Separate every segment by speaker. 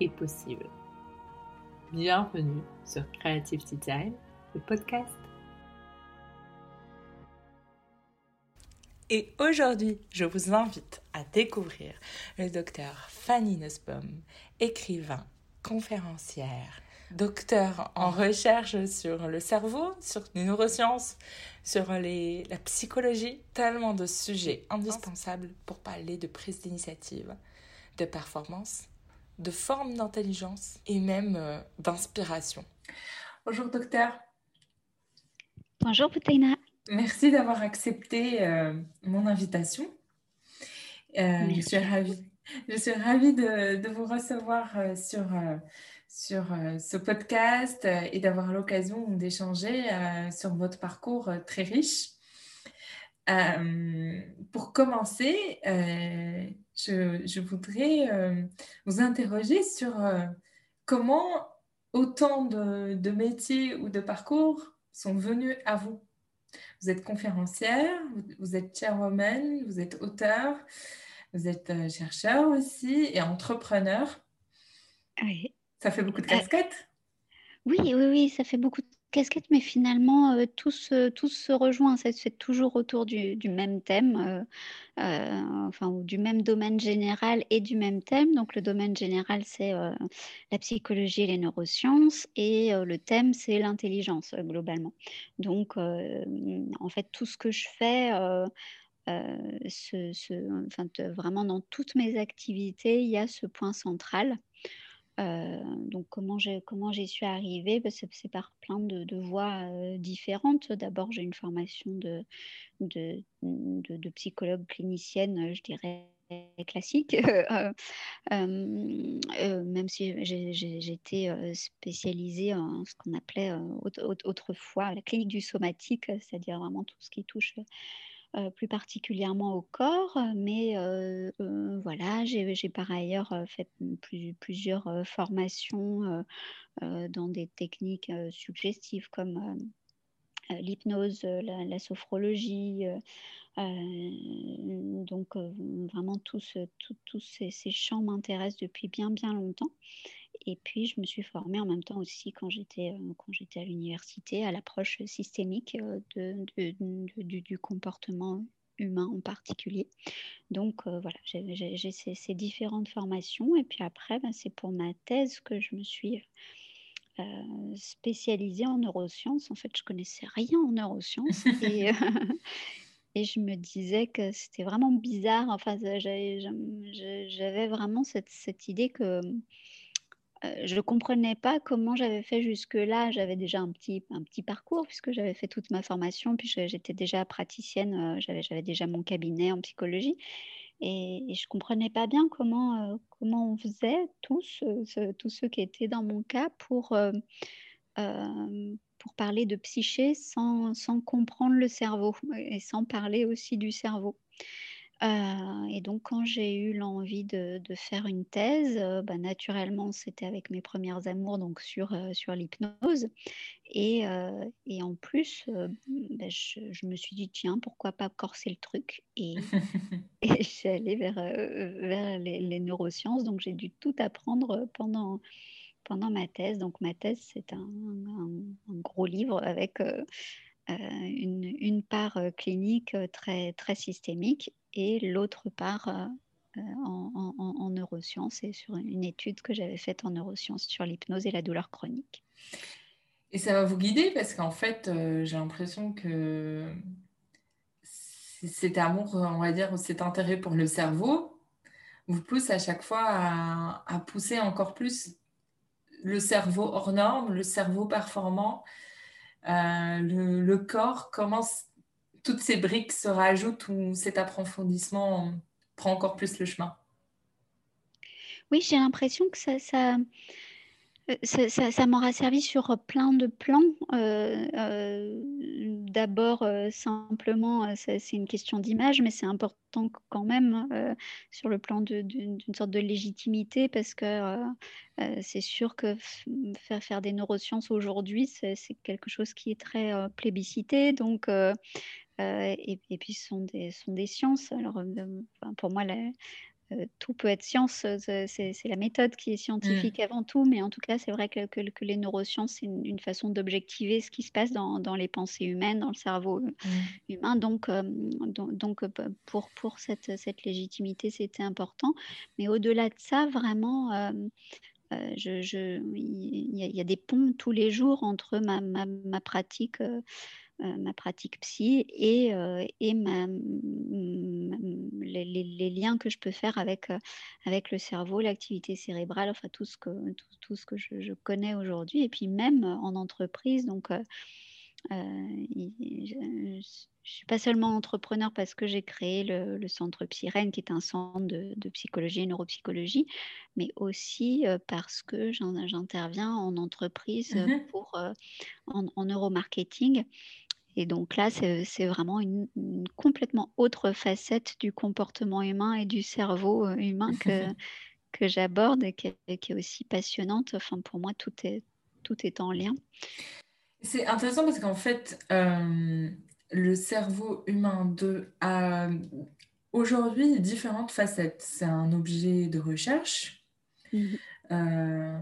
Speaker 1: est possible. Bienvenue sur Creative Design, le podcast. Et aujourd'hui, je vous invite à découvrir le docteur Fanny Nussbaum, écrivain, conférencière, docteur en recherche sur le cerveau, sur les neurosciences, sur la psychologie, tellement de sujets indispensables pour parler de prise d'initiative, de performance de forme d'intelligence et même euh, d'inspiration. Bonjour docteur.
Speaker 2: Bonjour Boutaina.
Speaker 1: Merci d'avoir accepté euh, mon invitation. Euh, je suis ravie, je suis ravie de, de vous recevoir sur, sur ce podcast et d'avoir l'occasion d'échanger sur votre parcours très riche. Pour commencer, je, voudrais euh, vous interroger sur euh, comment autant de, métiers ou de parcours sont venus à vous. Vous êtes conférencière, vous, êtes chairwoman, vous êtes auteur, vous êtes euh, chercheur aussi et entrepreneur.
Speaker 2: Oui.
Speaker 1: Ça fait beaucoup de casquettes?
Speaker 2: Oui, oui, oui, ça fait beaucoup de casquette, mais finalement, euh, tous, se rejoignent. C'est toujours autour du, même thème, euh, euh, enfin, du même domaine général et du même thème. Donc, le domaine général, c'est la psychologie et les neurosciences, et le thème, c'est l'intelligence, globalement. Donc, en fait, tout ce que je fais, vraiment dans toutes mes activités, il y a ce point central. Donc comment j'ai comment j'y suis arrivée? Bah, c'est, par plein de, voies différentes. D'abord j'ai une formation de, de, de, psychologue clinicienne, je dirais classique, euh, même si j'étais spécialisée en ce qu'on appelait autrefois la clinique du somatique, c'est-à-dire vraiment tout ce qui touche euh, plus particulièrement au corps, mais euh, euh, voilà, j'ai par ailleurs fait plusieurs formations dans des techniques suggestives comme l'hypnose, la, sophrologie. donc vraiment tous, ces, ces, champs m'intéressent depuis bien bien longtemps. Et puis, je me suis formée en même temps aussi quand j'étais, euh, j'étais à l'université à l'approche systémique euh, de, du, comportement humain en particulier. Donc, euh, voilà, j'ai, ces, différentes formations. Et puis après, ben, c'est pour ma thèse que je me suis spécialisée en neurosciences. En fait, je connaissais rien en neurosciences. et, et je me disais que c'était vraiment bizarre. Enfin, j'avais, vraiment cette, cette idée que je ne comprenais pas comment j'avais fait jusque-là. J'avais déjà un petit, un petit parcours puisque j'avais fait toute ma formation, puis j'étais déjà praticienne, euh, j'avais déjà mon cabinet en psychologie. Et, je ne comprenais pas bien comment, euh, comment on faisait, tous, tous ceux qui étaient dans mon cas, pour, pour parler de psyché sans, sans comprendre le cerveau et sans parler aussi du cerveau. Euh, et donc, quand j'ai eu l'envie de, faire une thèse, euh, bah, naturellement, c'était avec mes premières amours, donc sur, euh, sur l'hypnose. Et, et, en plus, bah, je, me suis dit, tiens, pourquoi pas corser le truc? Et, et je suis allée vers, vers les, neurosciences, donc j'ai dû tout apprendre pendant, pendant ma thèse. Donc, ma thèse, c'est un, un, gros livre avec... une, une, part clinique très, très systémique et l'autre part euh, euh, en, neurosciences et sur une étude que j'avais faite en neurosciences sur l'hypnose et la douleur chronique.
Speaker 1: Et ça va vous guider parce qu'en fait, euh, j'ai l'impression que cet amour, on va dire, cet intérêt pour le cerveau vous pousse à chaque fois à, pousser encore plus le cerveau hors norme, le cerveau performant, le, le, corps commence toutes ces briques se rajoutent ou cet approfondissement prend encore plus le chemin?
Speaker 2: Oui, j'ai l'impression que ça, ça, euh, ça, m'aura servi sur plein de plans. Euh, euh, d'abord, simplement, c'est une question d'image, mais c'est important quand même sur le plan d'une sorte de légitimité, parce que c'est sûr que faire, faire des neurosciences aujourd'hui, c'est quelque chose qui est très plébiscité. Donc, et, puis, ce sont des, sont des sciences. Alors, pour moi, la, euh, tout peut être science, euh, c'est la méthode qui est mmh. scientifique avant tout, mais en tout cas, c'est vrai que, que, les neurosciences, c'est une, façon d'objectiver ce qui se passe dans, dans, les pensées humaines, dans le cerveau euh, mmh. humain. Donc, donc, pour, pour cette, cette légitimité, c'était important. Mais au-delà de ça, vraiment, il, y a, des ponts tous les jours entre ma, ma, ma pratique euh, ma pratique psy et, euh, et ma, les, les, liens que je peux faire avec, euh, avec le cerveau, l'activité cérébrale, enfin tout ce que, tout, tout ce que je, je connais aujourd'hui. Et puis même en entreprise, donc je, je suis pas seulement entrepreneur parce que j'ai créé le, centre Psyrène, qui est un centre de, psychologie et neuropsychologie, mais aussi parce que j'interviens en entreprise mmh pour, en, en, neuromarketing et donc là, c'est vraiment une, complètement autre facette du comportement humain et du cerveau humain que, que j'aborde et qui est, aussi passionnante. Enfin, pour moi, tout est, tout est en lien.
Speaker 1: C'est intéressant parce qu'en fait, euh, le cerveau humain de, a aujourd'hui différentes facettes. C'est un objet de recherche, mmh euh,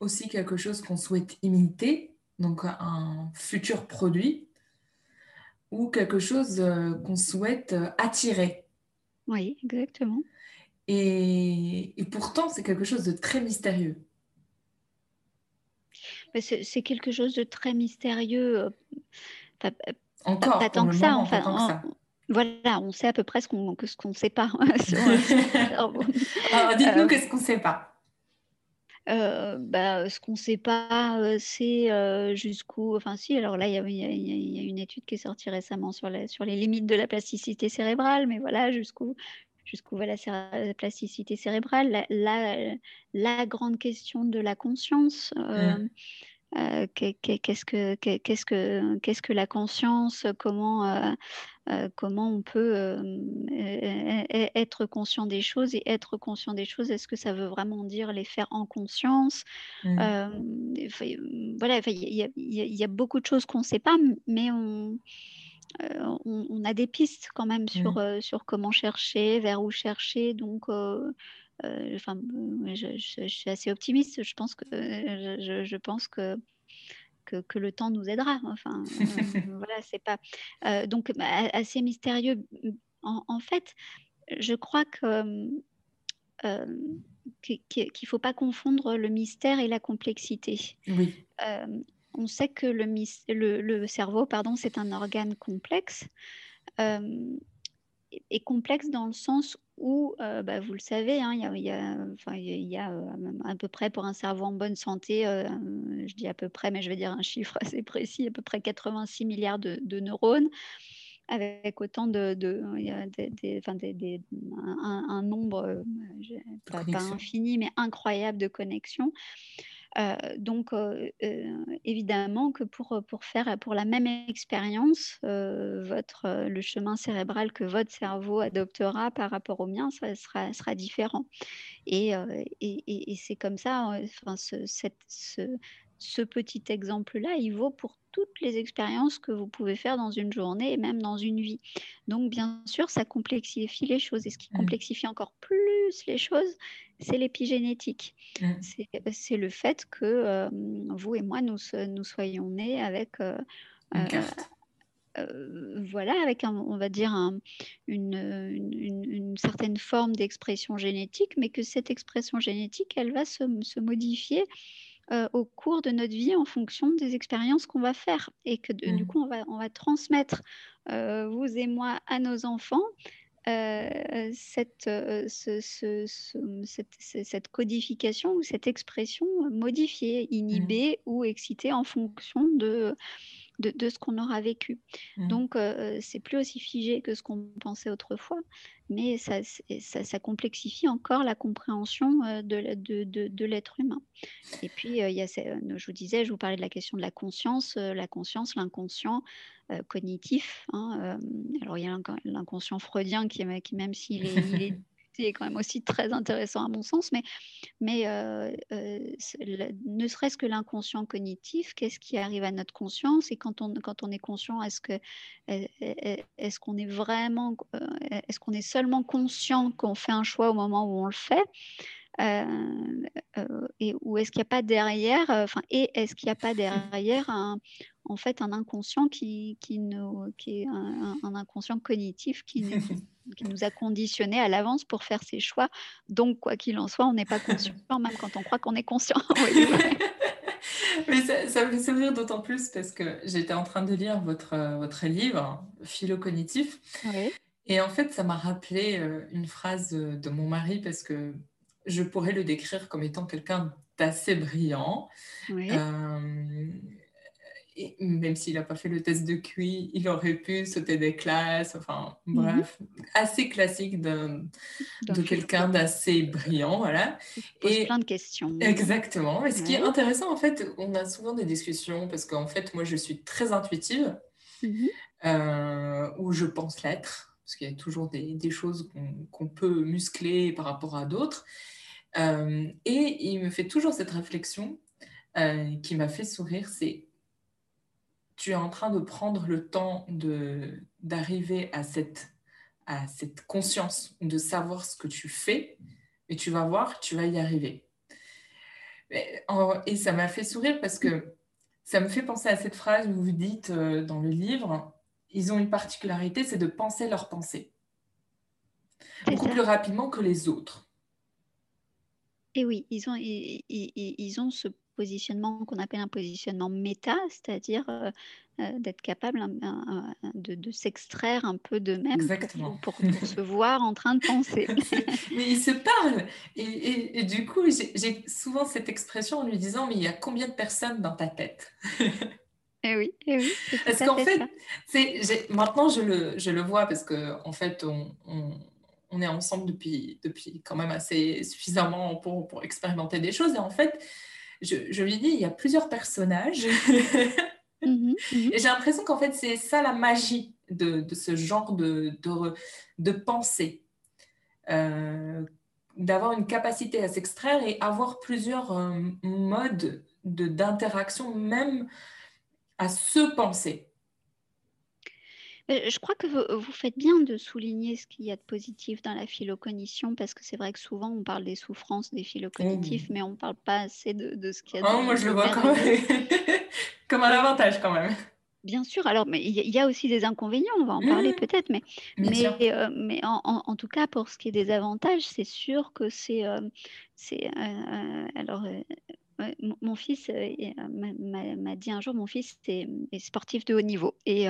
Speaker 1: aussi quelque chose qu'on souhaite imiter donc un futur produit, ou quelque chose euh, qu'on souhaite euh, attirer.
Speaker 2: Oui, exactement.
Speaker 1: Et, pourtant, c'est quelque chose de très mystérieux.
Speaker 2: C'est quelque chose de très mystérieux.
Speaker 1: Euh, encore, pas, tant que ça. enfin,
Speaker 2: voilà, on sait à peu près ce qu'on ne sait pas.
Speaker 1: Alors, dites-nous qu'est-ce qu'on ne sait pas.
Speaker 2: Euh, bah, ce qu'on ne sait pas, euh, c'est euh, jusqu'où. Enfin, si, alors là, il y, a une étude qui est sortie récemment sur, sur les limites de la plasticité cérébrale, mais voilà, jusqu'où jusqu'où va la, plasticité cérébrale. La, la, grande question de la conscience. Mmh. Euh, qu'est-ce que qu'est-ce que qu'est-ce que la conscience comment euh, euh, comment on peut être conscient des choses et être conscient des choses? Est-ce que ça veut vraiment dire les faire en conscience? Mmh. voilà il y, a beaucoup de choses qu'on ne sait pas mais on on, a des pistes quand même sur, mmh. sur comment chercher, vers où chercher. Donc, euh, enfin, je, suis assez optimiste. Je pense que, je, pense que, que, le temps nous aidera. Enfin, euh, voilà, c'est pas. Euh, donc, bah, assez mystérieux. En, fait, je crois que. qu'il ne faut pas confondre le mystère et la complexité.
Speaker 1: Oui.
Speaker 2: on sait que le, le, le cerveau, pardon, c'est un organe complexe. et complexe dans le sens où, euh, bah, vous le savez, hein, il y a, y a, euh, à peu près pour un cerveau en bonne santé, euh, je dis à peu près, mais je vais dire un chiffre assez précis, à peu près 86 milliards de, neurones, avec autant de, de, des, un, un, nombre, pas, infini, mais incroyable de connexions. Euh, donc, euh, euh, évidemment que pour, pour faire pour la même expérience, votre, le chemin cérébral que votre cerveau adoptera par rapport au mien, ça sera, sera différent. Et, et, et, c'est comme ça, enfin, ce, ce petit exemple-là, il vaut pour toutes les expériences que vous pouvez faire dans une journée et même dans une vie. Donc, bien sûr, ça complexifie les choses. Et ce qui mmh. complexifie encore plus les choses, c'est l'épigénétique. Mmh. C'est le fait que euh, vous et moi, nous, nous soyons nés avec... Euh, euh, voilà, avec un, on va dire une, une, certaine forme d'expression génétique, mais que cette expression génétique, elle va se, se modifier euh, au cours de notre vie en fonction des expériences qu'on va faire et que du mmh. coup on va, on va transmettre euh, vous et moi à nos enfants euh, cette, ce, cette, cette, codification ou cette expression modifiée, inhibée mmh. ou excitée en fonction de, de, ce qu'on aura vécu. Mmh. Donc, c'est plus aussi figé que ce qu'on pensait autrefois, mais ça, ça, complexifie encore la compréhension de, de, de l'être humain. Et puis, il y a, je vous disais, je vous parlais de la question de la conscience, la conscience, l'inconscient. cognitif. Hein, alors il y a l'inconscient freudien qui, qui même s'il est, est quand même aussi très intéressant à mon sens, mais, mais euh, euh, ne serait-ce que l'inconscient cognitif, qu'est-ce qui arrive à notre conscience? Et quand on, quand on est conscient, est-ce que est-ce qu'on est vraiment, euh, est-ce qu'on est seulement conscient qu'on fait un choix au moment où on le fait? Et ou est-ce qu'il n'y a pas derrière, enfin, et est-ce qu'il n'y a pas derrière un, en fait un inconscient qui, qui, nous, qui est un, inconscient cognitif qui nous, qui nous a conditionnés à l'avance pour faire ses choix. Donc, quoi qu'il en soit, on n'est pas conscient, même quand on croit qu'on est conscient.
Speaker 1: Mais ça, me fait sourire d'autant plus parce que j'étais en train de lire votre, votre livre, Philo-cognitif. Et en fait, ça m'a rappelé euh, une phrase de mon mari parce que je pourrais le décrire comme étant quelqu'un d'assez brillant. Oui. Euh, même s'il n'a pas fait le test de QI, il aurait pu sauter des classes, enfin mhm. bref, assez classique de, de quelqu'un d'assez brillant, voilà.
Speaker 2: et plein de questions.
Speaker 1: Exactement. Et ce qui est intéressant, en fait, on a souvent des discussions parce qu'en fait, moi, je suis très intuitive, mhm. euh, ou je pense l'être, parce qu'il y a toujours des, choses qu'on peut muscler par rapport à d'autres. Euh, et il me fait toujours cette réflexion euh, qui m'a fait sourire, c'est tu es en train de prendre le temps d'arriver à cette, à cette conscience, de savoir ce que tu fais, et tu vas voir, tu vas y arriver. Et ça m'a fait sourire parce que ça me fait penser à cette phrase où vous dites euh, dans le livre, ils ont une particularité, c'est de penser leur pensée. Beaucoup plus rapidement que les autres.
Speaker 2: Et oui, ils ont, ils, ils ont ce positionnement qu'on appelle un positionnement méta, c'est-à-dire euh, euh, d'être capable de, s'extraire un peu d'eux-mêmes pour, pour, se voir en train de penser.
Speaker 1: mais ils se parlent. Et, du coup, j'ai souvent cette expression en lui disant, mais il y a combien de personnes dans ta tête?
Speaker 2: Eh oui, eh oui.
Speaker 1: Parce qu'en fait, fait maintenant je le, je le, vois parce qu'en en fait, on, on, est ensemble depuis, depuis quand même assez suffisamment pour, pour expérimenter des choses. Et en fait, je, lui dis, il y a plusieurs personnages. Mhm, mhm. Et j'ai l'impression qu'en fait, c'est ça la magie de, ce genre de, de, pensée. Euh, d'avoir une capacité à s'extraire et avoir plusieurs euh, modes d'interaction, même à se penser.
Speaker 2: Je crois que vous, faites bien de souligner ce qu'il y a de positif dans la philocognition, parce que c'est vrai que souvent on parle des souffrances des philocognitifs, mmh. mais on ne parle pas assez de, ce qu'il y a.
Speaker 1: Oh, moi je le vois comme, comme un avantage quand même.
Speaker 2: Bien sûr, alors mais il y, a aussi des inconvénients, on va en parler mmh. peut-être, mais, mais, euh, mais en, tout cas pour ce qui est des avantages, c'est sûr que c'est, euh, c'est euh, alors mon, fils m'a dit un jour, mon fils est, sportif de haut niveau et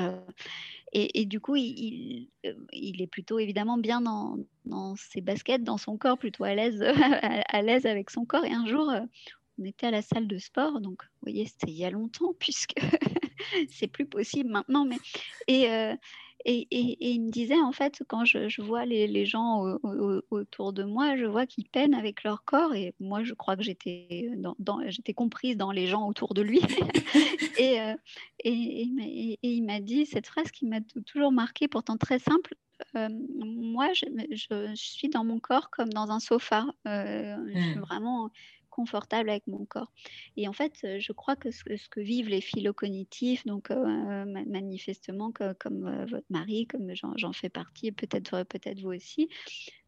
Speaker 2: et, du coup, il, il, est plutôt évidemment bien dans, dans, ses baskets, dans son corps, plutôt à l'aise, à, l'aise avec son corps. Et un jour, on était à la salle de sport, donc vous voyez, c'était il y a longtemps, puisque c'est plus possible maintenant. Mais, et, et, il me disait, en fait, quand je, vois les, gens autour de moi, je vois qu'ils peinent avec leur corps. Et moi, je crois que j'étais, dans, j'étais comprise dans les gens autour de lui. et, euh, et, il m'a dit cette phrase qui m'a toujours marquée, pourtant très simple. Euh, moi, je, je, suis dans mon corps comme dans un sofa. Euh, je suis mmh. vraiment confortable avec mon corps. Et en fait, euh, je crois que ce, que vivent les philocognitifs, donc euh, manifestement comme euh, votre mari, comme j'en fais partie, peut-être peut-être vous aussi,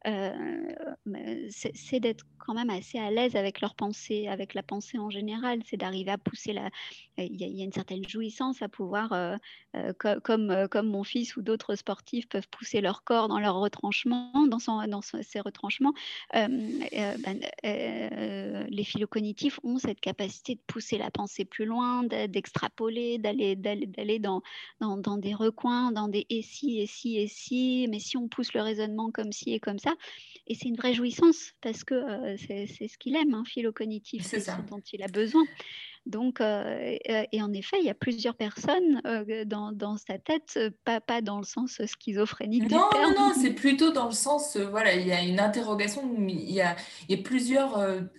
Speaker 2: c'est d'être quand même assez à l'aise avec leur pensée, avec la pensée en général. C'est d'arriver à pousser la. Il y, a, une certaine jouissance à pouvoir, comme, comme mon fils ou d'autres sportifs peuvent pousser leur corps dans leur retranchement, dans, son, dans ses retranchements. Ben, les philocognitifs ont cette capacité de pousser la pensée plus loin, d'extrapoler, d'aller d'aller dans, dans, dans, des recoins, dans des et si, et si, et si, mais si on pousse le raisonnement comme ci et comme ça, là. Et c'est une vraie jouissance parce que c'est ce qu'il aime, hein, philo-cognitif, c'est ce dont il a besoin. Donc, euh, et en effet, il y a plusieurs personnes euh, dans, dans, sa tête, pas, pas dans le sens schizophrénique.
Speaker 1: Non, non, non, c'est plutôt dans le sens, voilà, il y a une interrogation, il y a, il y a plusieurs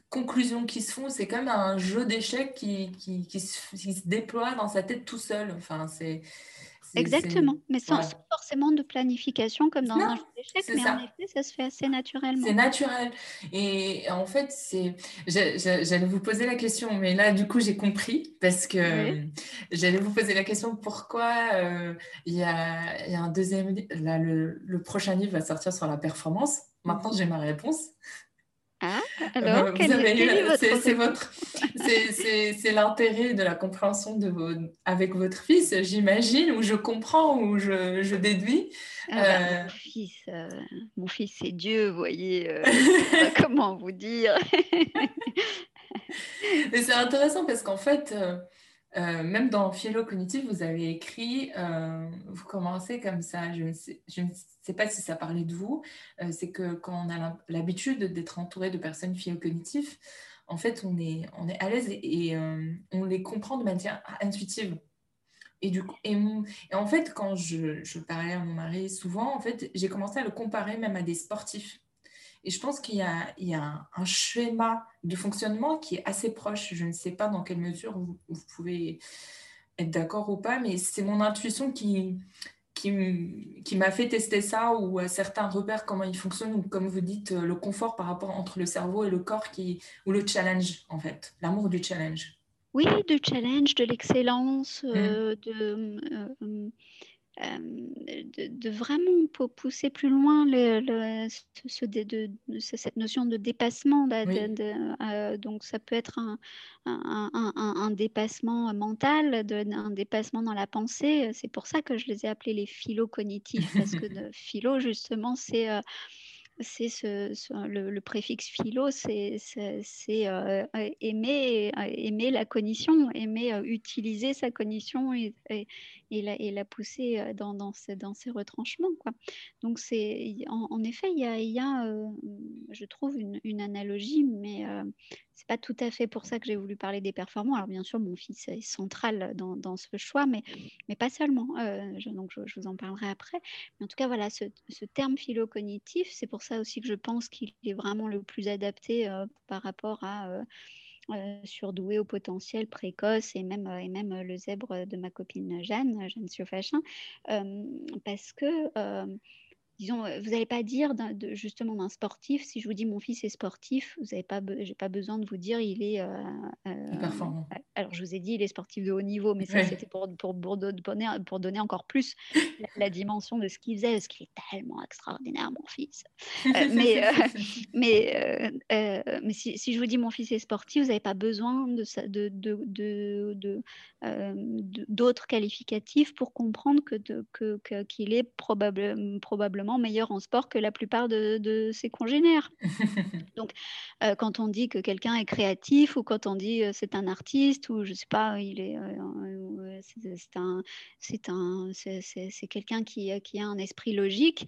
Speaker 1: conclusions qui se font. C'est comme un jeu d'échecs qui, qui, qui, se déploie dans sa tête tout seul. Enfin, c'est
Speaker 2: Exactement, mais sans, forcément de planification comme dans un jeu d'échecs, mais en effet, ça se fait assez naturellement.
Speaker 1: C'est naturel. Et en fait, c'est, j'allais vous poser la question, mais là, du coup, j'ai compris parce que j'allais vous poser la question pourquoi euh, il y, a, y, a, un deuxième, là, le, le prochain livre va sortir sur la performance? Maintenant, j'ai ma réponse.
Speaker 2: Ah, alors, c'est
Speaker 1: votre, c'est l'intérêt de la compréhension de vos, avec votre fils, j'imagine, ou je comprends, ou je, je déduis.
Speaker 2: Ah bah, mon euh, fils, euh, mon fils, c'est Dieu, vous voyez. Euh, comment vous dire
Speaker 1: C'est intéressant parce qu'en fait. Euh, même dans Philo Cognitif, vous avez écrit, euh, vous commencez comme ça, je ne sais, pas si ça parlait de vous, euh, c'est que quand on a l'habitude d'être entouré de personnes philo-cognitives, en fait, on est, on est à l'aise et, on les comprend de manière intuitive. Et, du coup, et, en fait, quand je, je, parlais à mon mari souvent, en fait, j'ai commencé à le comparer même à des sportifs. Et je pense qu'il y a, il y a un, schéma de fonctionnement qui est assez proche. Je ne sais pas dans quelle mesure vous, pouvez être d'accord ou pas, mais c'est mon intuition qui, qui, m'a fait tester ça ou à certains repères comment ils fonctionnent ou comme vous dites le confort par rapport entre le cerveau et le corps qui ou le challenge en fait l'amour du challenge
Speaker 2: oui du challenge de l'excellence mmh. euh, de euh, de, vraiment pousser plus loin le, cette notion de dépassement. Euh, donc ça peut être un, un, dépassement mental, un dépassement dans la pensée. C'est pour ça que je les ai appelés les philo cognitifs, parce que de philo, justement, c'est... Euh, c'est ce, le, préfixe philo, c'est euh, aimer, aimer la cognition, aimer utiliser sa cognition et, la, pousser euh, dans, ces retranchements. Donc, en, effet, il y a, euh, je trouve, une, une analogie, mais euh, c'est pas tout à fait pour ça que j'ai voulu parler des performants. Alors, bien sûr, mon fils est central dans, ce choix, mais, mais pas seulement. je, donc, je, vous en parlerai après. Mais en tout cas, voilà, ce, terme philo-cognitif, c'est pour ça aussi que je pense qu'il est vraiment le plus adapté par rapport à euh, surdoué au potentiel précoce et même, euh, et même le zèbre de ma copine Jeanne, Jeanne Siofachin, euh, parce que disons, vous n'allez pas dire de, justement d'un sportif, si je vous dis mon fils est sportif, vous n'avez pas, j'ai pas besoin de vous dire il est
Speaker 1: performant.
Speaker 2: Alors je vous ai dit il est sportif de haut niveau, mais ça c'était pour, pour, pour, donner, pour donner encore plus la, dimension de ce qu'il faisait, parce qu'il est tellement extraordinaire mon fils. mais mais, mais si, si, je vous dis mon fils est sportif, vous n'avez pas besoin de, de, de, de d'autres qualificatifs pour comprendre que, que, qu'il est probable, probablement meilleur en sport que la plupart de, ses congénères. Donc, euh, quand on dit que quelqu'un est créatif ou quand on dit euh, c'est un artiste ou je sais pas, il est, euh, c'est un, c'est un, c'est quelqu'un qui, qui a un esprit logique.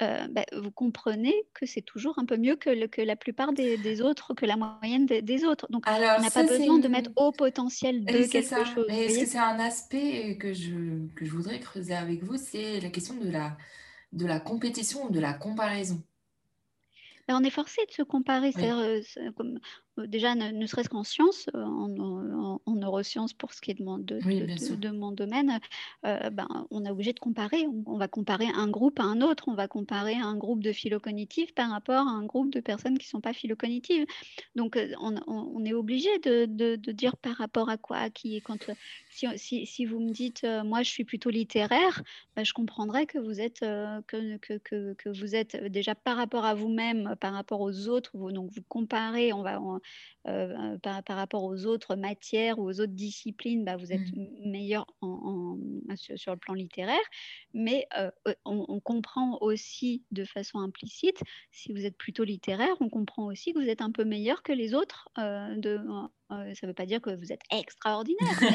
Speaker 2: Bah, vous comprenez que c'est toujours un peu mieux que, que la plupart des, autres, que la moyenne des, autres. Donc, on n'a pas besoin de mettre au potentiel de quelque chose.
Speaker 1: Est-ce que c'est un aspect que je, que je voudrais creuser avec vous C'est la question de la, de la compétition ou de la comparaison?
Speaker 2: Ben, on est forcé de se comparer. Comme, déjà, ne, serait-ce qu'en sciences, euh, en, neurosciences pour ce qui est de mon, de, mon domaine, ben, on est obligé de comparer. On, va comparer un groupe à un autre. On va comparer un groupe de philocognitifs par rapport à un groupe de personnes qui ne sont pas philocognitives. Donc, on, est obligé de, dire par rapport à quoi, à qui. Quand, si, si, vous me dites, moi, je suis plutôt littéraire, ben, je comprendrais que vous êtes, que, que, que, vous êtes déjà par rapport à vous-même, par rapport aux autres, vous, donc vous comparez, on va, euh, par, par, rapport aux autres matières ou aux autres disciplines, bah, vous êtes mmh. meilleur en, sur, le plan littéraire, mais euh, on, comprend aussi de façon implicite, si vous êtes plutôt littéraire, on comprend aussi que vous êtes un peu meilleur que les autres. Euh, de, ça ne veut pas dire que vous êtes extraordinaire, mais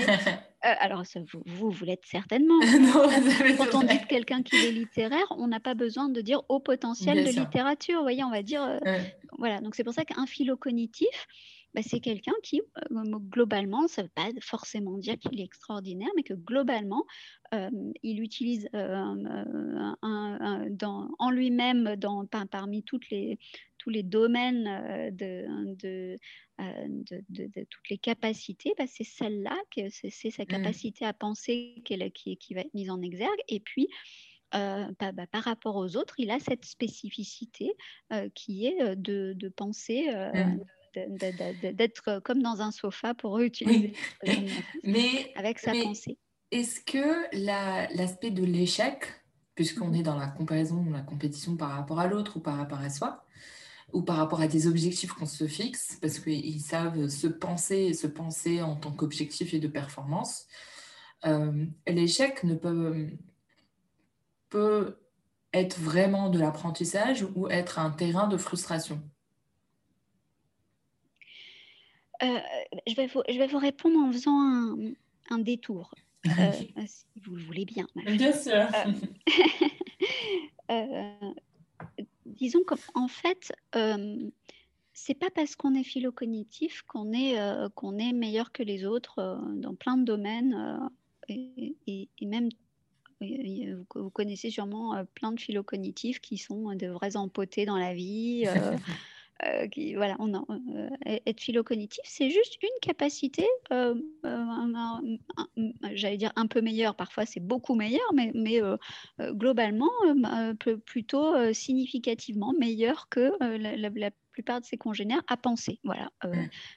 Speaker 2: alors, vous, vous, vous l'êtes certainement. quand, on dit que quelqu'un qui est littéraire, on n'a pas besoin de dire au potentiel de littérature. Vous voyez, on va dire. Voilà, donc c'est pour ça qu'un philo cognitif, bah, c'est quelqu'un qui, globalement, ça ne veut pas forcément dire qu'il est extraordinaire, mais que globalement, il utilise un, en lui-même, parmi toutes les, tous les domaines de, de, de, toutes les capacités, bah, c'est celle-là, c'est sa mmh. capacité à penser qui, qui, va être mise en exergue. Et puis, bah, par rapport aux autres, il a cette spécificité qui est de, penser, mmh d'être comme dans un sofa pour utiliser mais, avec sa pensée.
Speaker 1: Est-ce que l'aspect de l'échec, puisqu'on mhm. est dans la comparaison, la compétition par rapport à l'autre ou par rapport à soi, ou par rapport à des objectifs qu'on se fixe, parce qu'ils savent se penser et se penser en tant qu'objectif et de performance, euh, l'échec ne peut, peut être vraiment de l'apprentissage ou être un terrain de frustration
Speaker 2: Euh, je, vais vous, je vais vous répondre en faisant un, un détour, euh, si vous le voulez bien.
Speaker 1: Bien sûr.
Speaker 2: Euh, disons qu'en fait, c'est pas parce qu'on est philocognitif qu'on est, qu'on est meilleur que les autres dans plein de domaines et, et, même vous, connaissez sûrement plein de philocognitifs qui sont de vrais empotés dans la vie. Euh, voilà, a, euh, être philocognitif, c'est juste une capacité, euh, j'allais dire un peu meilleure, parfois c'est beaucoup meilleur, mais, mais globalement plutôt significativement meilleur que la, plupart de ses congénères à penser. Voilà,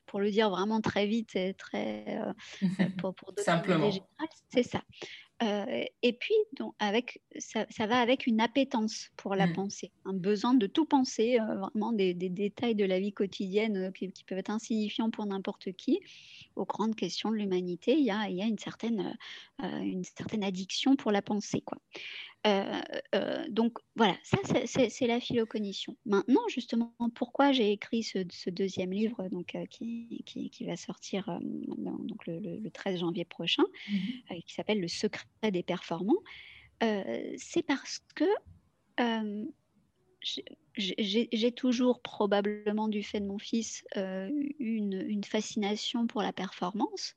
Speaker 2: pour le dire vraiment très vite et très
Speaker 1: pour, pour Simplement.
Speaker 2: c'est ça. Euh, et puis, donc, avec, ça, va avec une appétence pour la mmh. pensée, un besoin de tout penser, euh, vraiment des, détails de la vie quotidienne euh, qui, peuvent être insignifiants pour n'importe qui, aux grandes questions de l'humanité. Il y a, il y a une, certaine, une certaine addiction pour la pensée. Quoi. Euh, euh, donc voilà, ça c'est la philocognition. Maintenant, justement, pourquoi j'ai écrit ce, deuxième livre donc, euh, qui, qui, va sortir donc le, 13 janvier prochain, mmh qui s'appelle Le secret des performants, c'est parce que j'ai toujours, probablement du fait de mon fils, une, une, fascination pour la performance.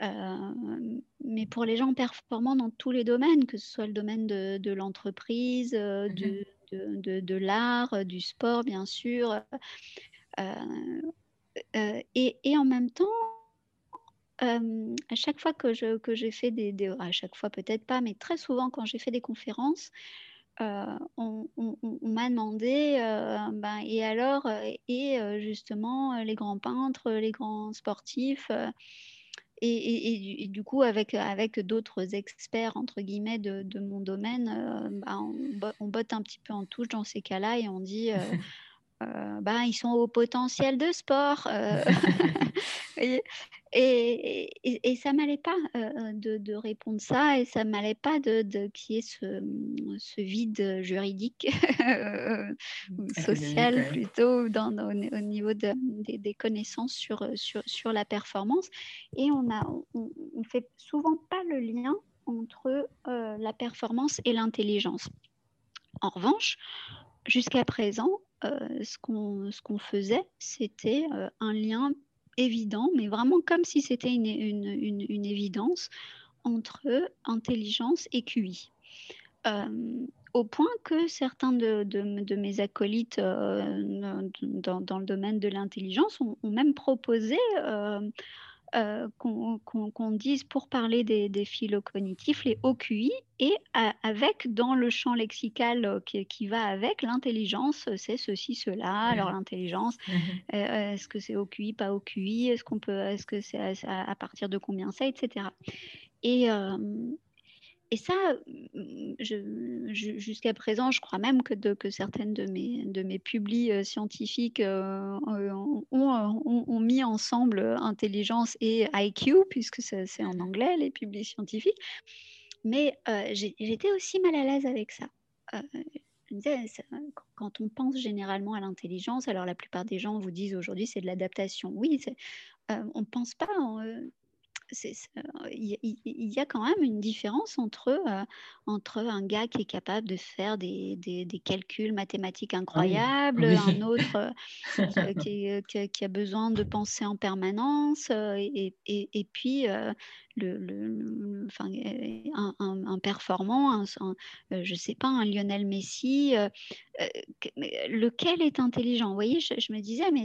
Speaker 2: Euh, mais pour les gens performants dans tous les domaines, que ce soit le domaine de, l'entreprise, euh, mmh de, de, l'art, euh, du sport, bien sûr. Et, et, en même temps, à chaque fois que j'ai fait des, À chaque fois, peut-être pas, mais très souvent, quand j'ai fait des conférences, on, m'a demandé, ben, et alors, et justement, les grands peintres, les grands sportifs, et, du coup, avec, avec d'autres experts, entre guillemets, de, mon domaine, euh, bah, on, botte un petit peu en touche dans ces cas-là et on dit, euh, euh, bah, ils sont au potentiel de sport. et, et, et, ça m'allait pas de, de, répondre ça et ça m'allait pas de, de qu'il y ait ce, ce, vide juridique, social plutôt, dans, au, niveau de, des, connaissances sur, sur, sur, la performance. Et on ne on, on fait souvent pas le lien entre la performance et l'intelligence. En revanche, jusqu'à présent, ce qu'on faisait, c'était un lien évident, mais vraiment comme si c'était une, une, évidence entre intelligence et QI. au point que certains de, de, mes acolytes dans, dans, le domaine de l'intelligence ont, même proposé euh, qu'on dise pour parler des, des phylocognitifs, les OQI, et avec dans le champ lexical euh, qui, va avec l'intelligence, c'est ceci, cela. Alors mmh. l'intelligence, mmh euh, est-ce que c'est OQI, pas OQI Est-ce qu'on peut, est-ce que c'est à, partir de combien ça, etc. Et et ça, mmh, jusqu'à présent, je crois même que, certaines de mes, de mes publis euh, scientifiques euh, euh, ont, mis ensemble intelligence et IQ, puisque c'est en anglais, les publis scientifiques. Mais j'étais aussi mal à l'aise avec ça. quand on pense généralement à l'intelligence, alors la plupart des gens vous disent aujourd'hui c'est de l'adaptation. Oui, on ne pense pas il y, a quand même une différence entre, entre un gars qui est capable de faire des, des, calculs mathématiques ah incroyables, un autre qui, qui, a besoin de penser en permanence, et, et, et puis le, enfin, un, un, performant, un, je sais pas, un Lionel Messi, lequel est intelligent? Vous voyez, je, me disais, mais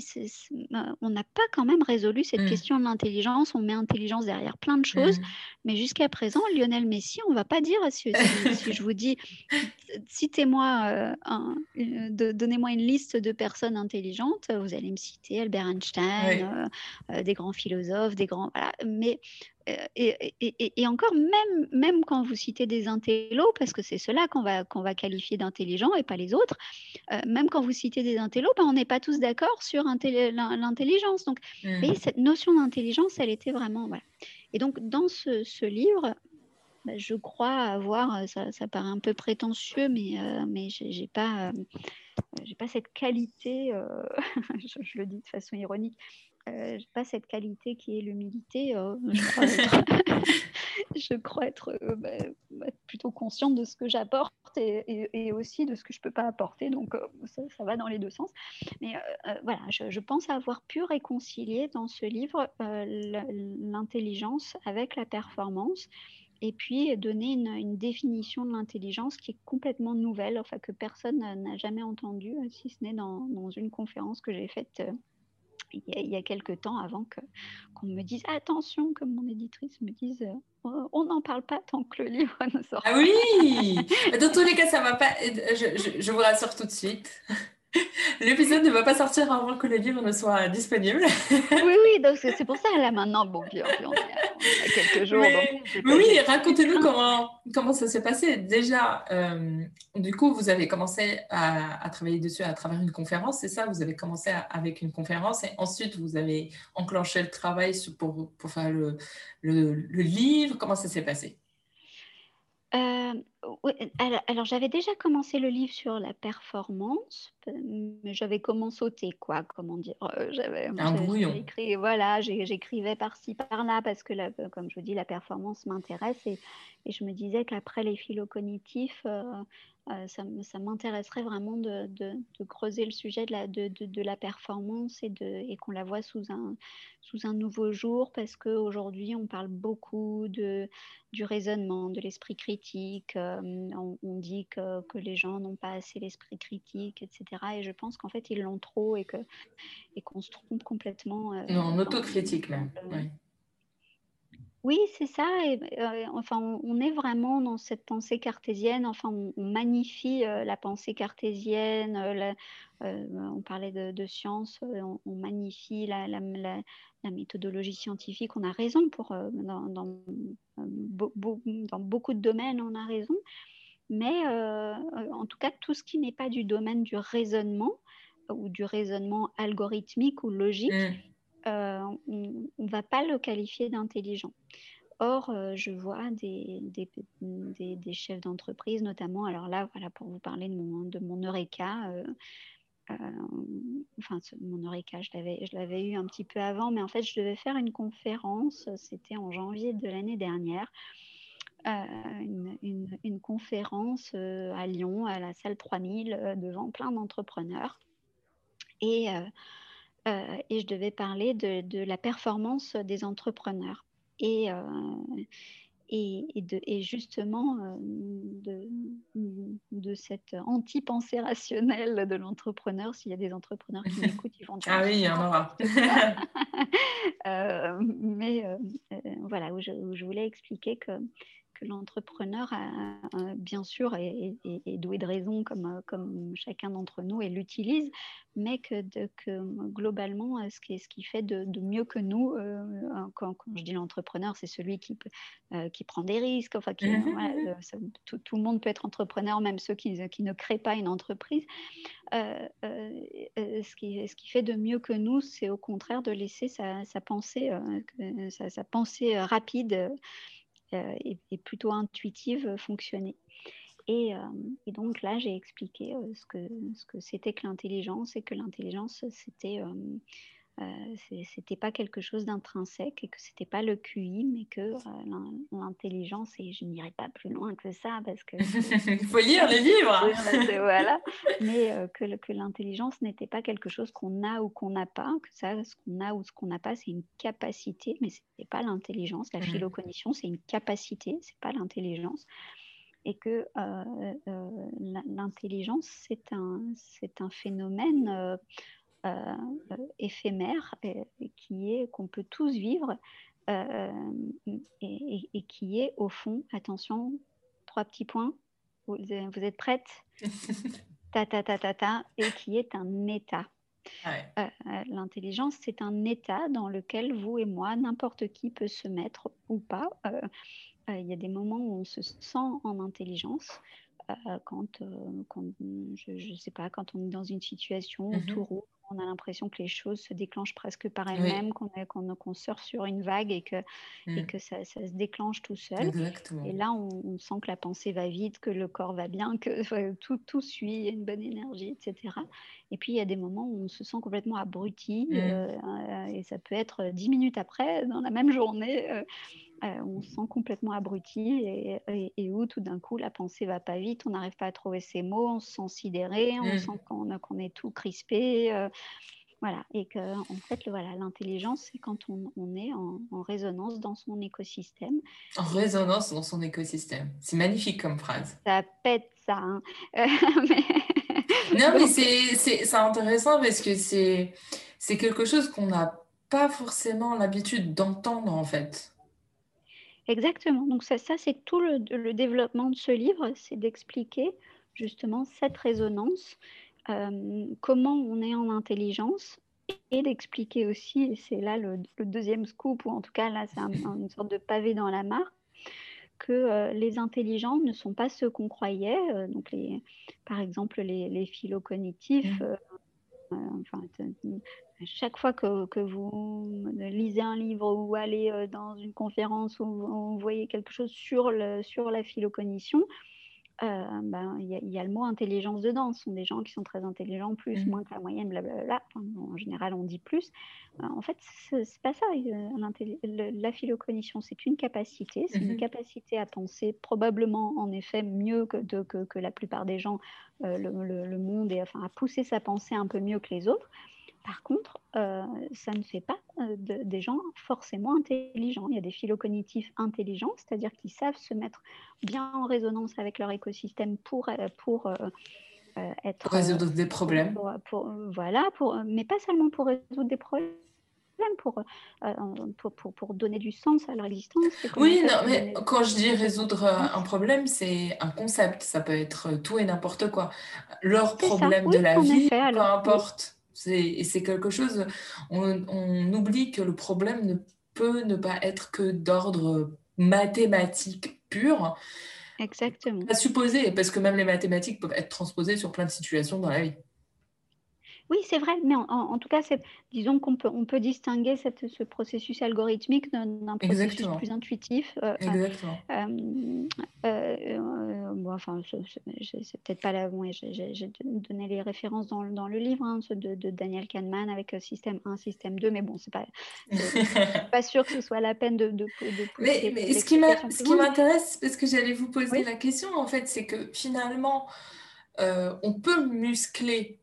Speaker 2: on n'a pas quand même résolu cette mmh. question de l'intelligence. On met intelligence derrière plein de choses, mmh. mais jusqu'à présent, Lionel Messi, on va pas dire si, si, je vous dis, citez-moi, donnez-moi une liste de personnes intelligentes, vous allez me citer Albert Einstein, des grands philosophes, des grands, voilà, mais euh, et, encore, même, même quand vous citez des intellos, parce que c'est cela qu'on va, qu'on va qualifier d'intelligents et pas les autres, euh, même quand vous citez des intellos, ben, on n'est pas tous d'accord sur l'intelligence. Donc, mmh. cette notion d'intelligence, elle était vraiment... Voilà. Et donc, dans ce, livre, ben, je crois avoir, euh, ça, ça, paraît un peu prétentieux, mais, mais j'ai pas, j'ai pas cette qualité, je, je, le dis de façon ironique, euh, pas cette qualité qui est l'humilité. Euh, je crois être, euh, bah, bah, plutôt consciente de ce que j'apporte et, aussi de ce que je ne peux pas apporter. Donc, ça, va dans les deux sens. Mais voilà, je, pense avoir pu réconcilier dans ce livre l'intelligence avec la performance et puis donner une, définition de l'intelligence qui est complètement nouvelle, enfin que personne n'a jamais entendue, si ce n'est dans, dans, une conférence que j'ai faite il y a, quelques temps avant que, qu'on me dise attention, comme mon éditrice me dise euh, on n'en parle pas tant que le livre ne sort
Speaker 1: ah oui Dans tous les cas, ça va pas. Je, je, je vous rassure tout de suite. L'épisode ne va pas sortir avant que le livre ne soit disponible.
Speaker 2: oui, oui, donc c'est pour ça, là maintenant, bon, puis, on, a, quelques jours.
Speaker 1: Mais, oui, racontez-nous comment, comment ça s'est passé. Déjà, euh, du coup, vous avez commencé à, travailler dessus à travers une conférence, c'est ça? Vous avez commencé avec une conférence et ensuite vous avez enclenché le travail pour, pour faire le, le, le livre. Comment ça s'est passé?
Speaker 2: Euh, alors, j'avais déjà commencé le livre sur la performance, mais j'avais commencé sauter, quoi, comment dire. J'avais
Speaker 1: Un brouillon.
Speaker 2: Écrit, voilà, j'écrivais par-ci, par-là, parce que, comme je vous dis, la performance m'intéresse et, et, je me disais qu'après les philo cognitifs, euh, euh, ça, m'intéresserait vraiment de, creuser le sujet de la, de, la performance et, et qu'on la voit sous un, sous un nouveau jour parce qu'aujourd'hui, on parle beaucoup de, du raisonnement, de l'esprit critique. Euh, on, dit que, que les gens n'ont pas assez l'esprit critique, etc. Et je pense qu'en fait, ils l'ont trop et qu'on et qu'on se trompe complètement.
Speaker 1: Euh, non, en autocritique même.
Speaker 2: Oui, c'est ça. Enfin, on, est vraiment dans cette pensée cartésienne. Enfin, on, magnifie la pensée cartésienne. On parlait de, science. On, magnifie la, méthodologie scientifique. On a raison pour dans, dans, beaucoup de domaines. On a raison. Mais en tout cas, tout ce qui n'est pas du domaine du raisonnement ou du raisonnement algorithmique ou logique. Mmh. Euh, on ne va pas le qualifier d'intelligent. Or, euh, je vois des, chefs d'entreprise, notamment, alors là, voilà, pour vous parler de mon, Eureka, euh, enfin, mon Eureka, je l'avais eu un petit peu avant, mais en fait, je devais faire une conférence, c'était en janvier de l'année dernière, une, conférence à Lyon, à la salle 3000, devant plein d'entrepreneurs. Et euh, et je devais parler de, la performance des entrepreneurs. Et, euh, et, et, justement euh, de, de, cette anti-pensée rationnelle de l'entrepreneur. S'il y a des entrepreneurs qui m'écoutent, ils vont dire
Speaker 1: Ah oui, il y en aura.
Speaker 2: mais voilà, où je, où je, voulais expliquer que que l'entrepreneur, bien sûr, est, doué de raison comme, comme chacun d'entre nous et l'utilise, mais que, que, globalement, ce qui, ce qui fait de, mieux que nous, euh, quand, je dis l'entrepreneur, c'est celui qui, euh, qui prend des risques, enfin, qui, mmh euh, tout, le monde peut être entrepreneur, même ceux qui, qui ne créent pas une entreprise. ce, qui, ce qui fait de mieux que nous, c'est au contraire de laisser sa, sa pensée, sa, sa, pensée rapide euh, et, plutôt intuitive euh, fonctionner. Et, euh, et, donc là, j'ai expliqué ce que c'était que l'intelligence et que l'intelligence, c'était euh, c'était pas quelque chose d'intrinsèque et que c'était pas le QI, mais que euh, l'intelligence, et je n'irai pas plus loin que ça parce que.
Speaker 1: Il faut lire les livres
Speaker 2: Voilà, mais euh, que, que l'intelligence n'était pas quelque chose qu'on a ou qu'on n'a pas, que ça, ce qu'on a ou ce qu'on n'a pas, c'est une capacité, mais ce n'est pas l'intelligence. La philocognition, c'est une capacité, c'est pas l'intelligence et que l'intelligence, c'est un, un phénomène euh, éphémère qui est qu'on peut tous vivre euh, et, qui est au fond, attention, trois petits points, vous, vous êtes prête? Ta, ta, ta, ta, ta, et qui est un état. Euh, l'intelligence, c'est un état dans lequel vous et moi, n'importe qui peut se mettre ou pas. Il y a des moments où on se sent en intelligence, quand, quand, je ne sais pas, quand on est dans une situation où mmh tout roule, on a l'impression que les choses se déclenchent presque par elles-mêmes, qu'on qu surfe sur une vague et que, et mmh. que ça, se déclenche tout seul. Et là, on, sent que la pensée va vite, que le corps va bien, que tout, tout suit, il y a une bonne énergie, etc. Et puis, il y a des moments où on se sent complètement abruti, mmh. euh, euh, et ça peut être dix minutes après, dans la même journée. Euh, on se sent complètement abruti et, et, où tout d'un coup la pensée va pas vite, on n'arrive pas à trouver ses mots, on se sent sidéré, on mmh. sent qu'on est tout crispé. voilà, et que en fait, voilà, l'intelligence, c'est quand on, est en, résonance dans son écosystème.
Speaker 1: En résonance dans son écosystème. C'est magnifique comme phrase.
Speaker 2: Ça pète ça. Hein.
Speaker 1: Non, mais c'est intéressant parce que c'est quelque chose qu'on n'a pas forcément l'habitude d'entendre en fait.
Speaker 2: Exactement. Donc ça, ça c'est tout le, le, développement de ce livre, c'est d'expliquer justement cette résonance, euh, comment on est en intelligence et d'expliquer aussi, et c'est là le, deuxième scoop, ou en tout cas là c'est une sorte de pavé dans la mare, que euh, les intelligents ne sont pas ceux qu'on croyait. Euh, donc les, par exemple, les, les philocognitifs, enfin, chaque fois que, vous lisez un livre ou allez euh, dans une conférence ou vous voyez quelque chose sur, sur la philocognition, euh, ben, il y, a le mot intelligence dedans. Ce sont des gens qui sont très intelligents, plus, mmh. moins que la moyenne, blablabla. en général, on dit plus. Euh, en fait, c'est pas ça. la philocognition, c'est une capacité. C'est une mmh capacité à penser probablement, en effet, mieux que, que, que la plupart des gens, le, le, monde, et enfin, à pousser sa pensée un peu mieux que les autres. Par contre, euh, ça ne fait pas euh, des gens forcément intelligents. Il y a des philocognitifs intelligents, c'est-à-dire qui savent se mettre bien en résonance avec leur écosystème pour, euh, pour être...
Speaker 1: Pour résoudre des problèmes.
Speaker 2: voilà, pour, mais pas seulement pour résoudre des problèmes. Pour, pour, pour, donner du sens à leur existence.
Speaker 1: Oui, non, mais quand je dis résoudre un problème, c'est un concept. Ça peut être tout et n'importe quoi. Leur problème de la vie, peu importe. Et c'est quelque chose, on, on, oublie que le problème ne peut ne pas être que d'ordre mathématique pur.
Speaker 2: Exactement.
Speaker 1: À supposer, parce que même les mathématiques peuvent être transposées sur plein de situations dans la vie.
Speaker 2: Oui, c'est vrai, mais en, tout cas, disons qu'on peut, on peut distinguer cette, ce processus algorithmique d'un processus plus intuitif.
Speaker 1: Euh, Exactement.
Speaker 2: Euh, euh, bon, enfin, c'est peut-être pas là. Bon, J'ai donné les références dans, dans le livre hein, de, de, Daniel Kahneman avec système 1, système 2, mais bon, c'est pas, pas sûr que ce soit la peine de, de, de
Speaker 1: Mais, mais ce qui m'intéresse, parce que j'allais vous poser la question, en fait, c'est que finalement, on peut muscler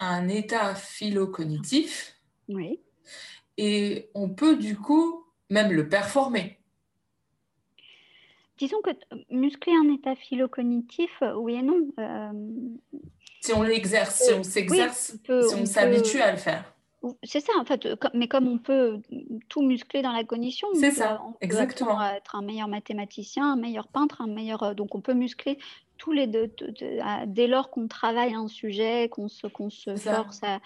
Speaker 1: un état philo-cognitif.
Speaker 2: Oui.
Speaker 1: Et on peut du coup même le performer.
Speaker 2: Disons que muscler un état philo-cognitif, euh, oui et non. Euh,
Speaker 1: si on l'exerce, si on s'exerce, si on, s'habitue à le faire.
Speaker 2: C'est ça, en fait, mais comme on peut tout muscler dans la cognition,
Speaker 1: c'est ça,
Speaker 2: on peut
Speaker 1: exactement.
Speaker 2: être un meilleur mathématicien, un meilleur peintre, un meilleur. Euh, donc on peut muscler tous les deux, dès lors qu'on travaille un sujet, qu'on se, qu'on se force à,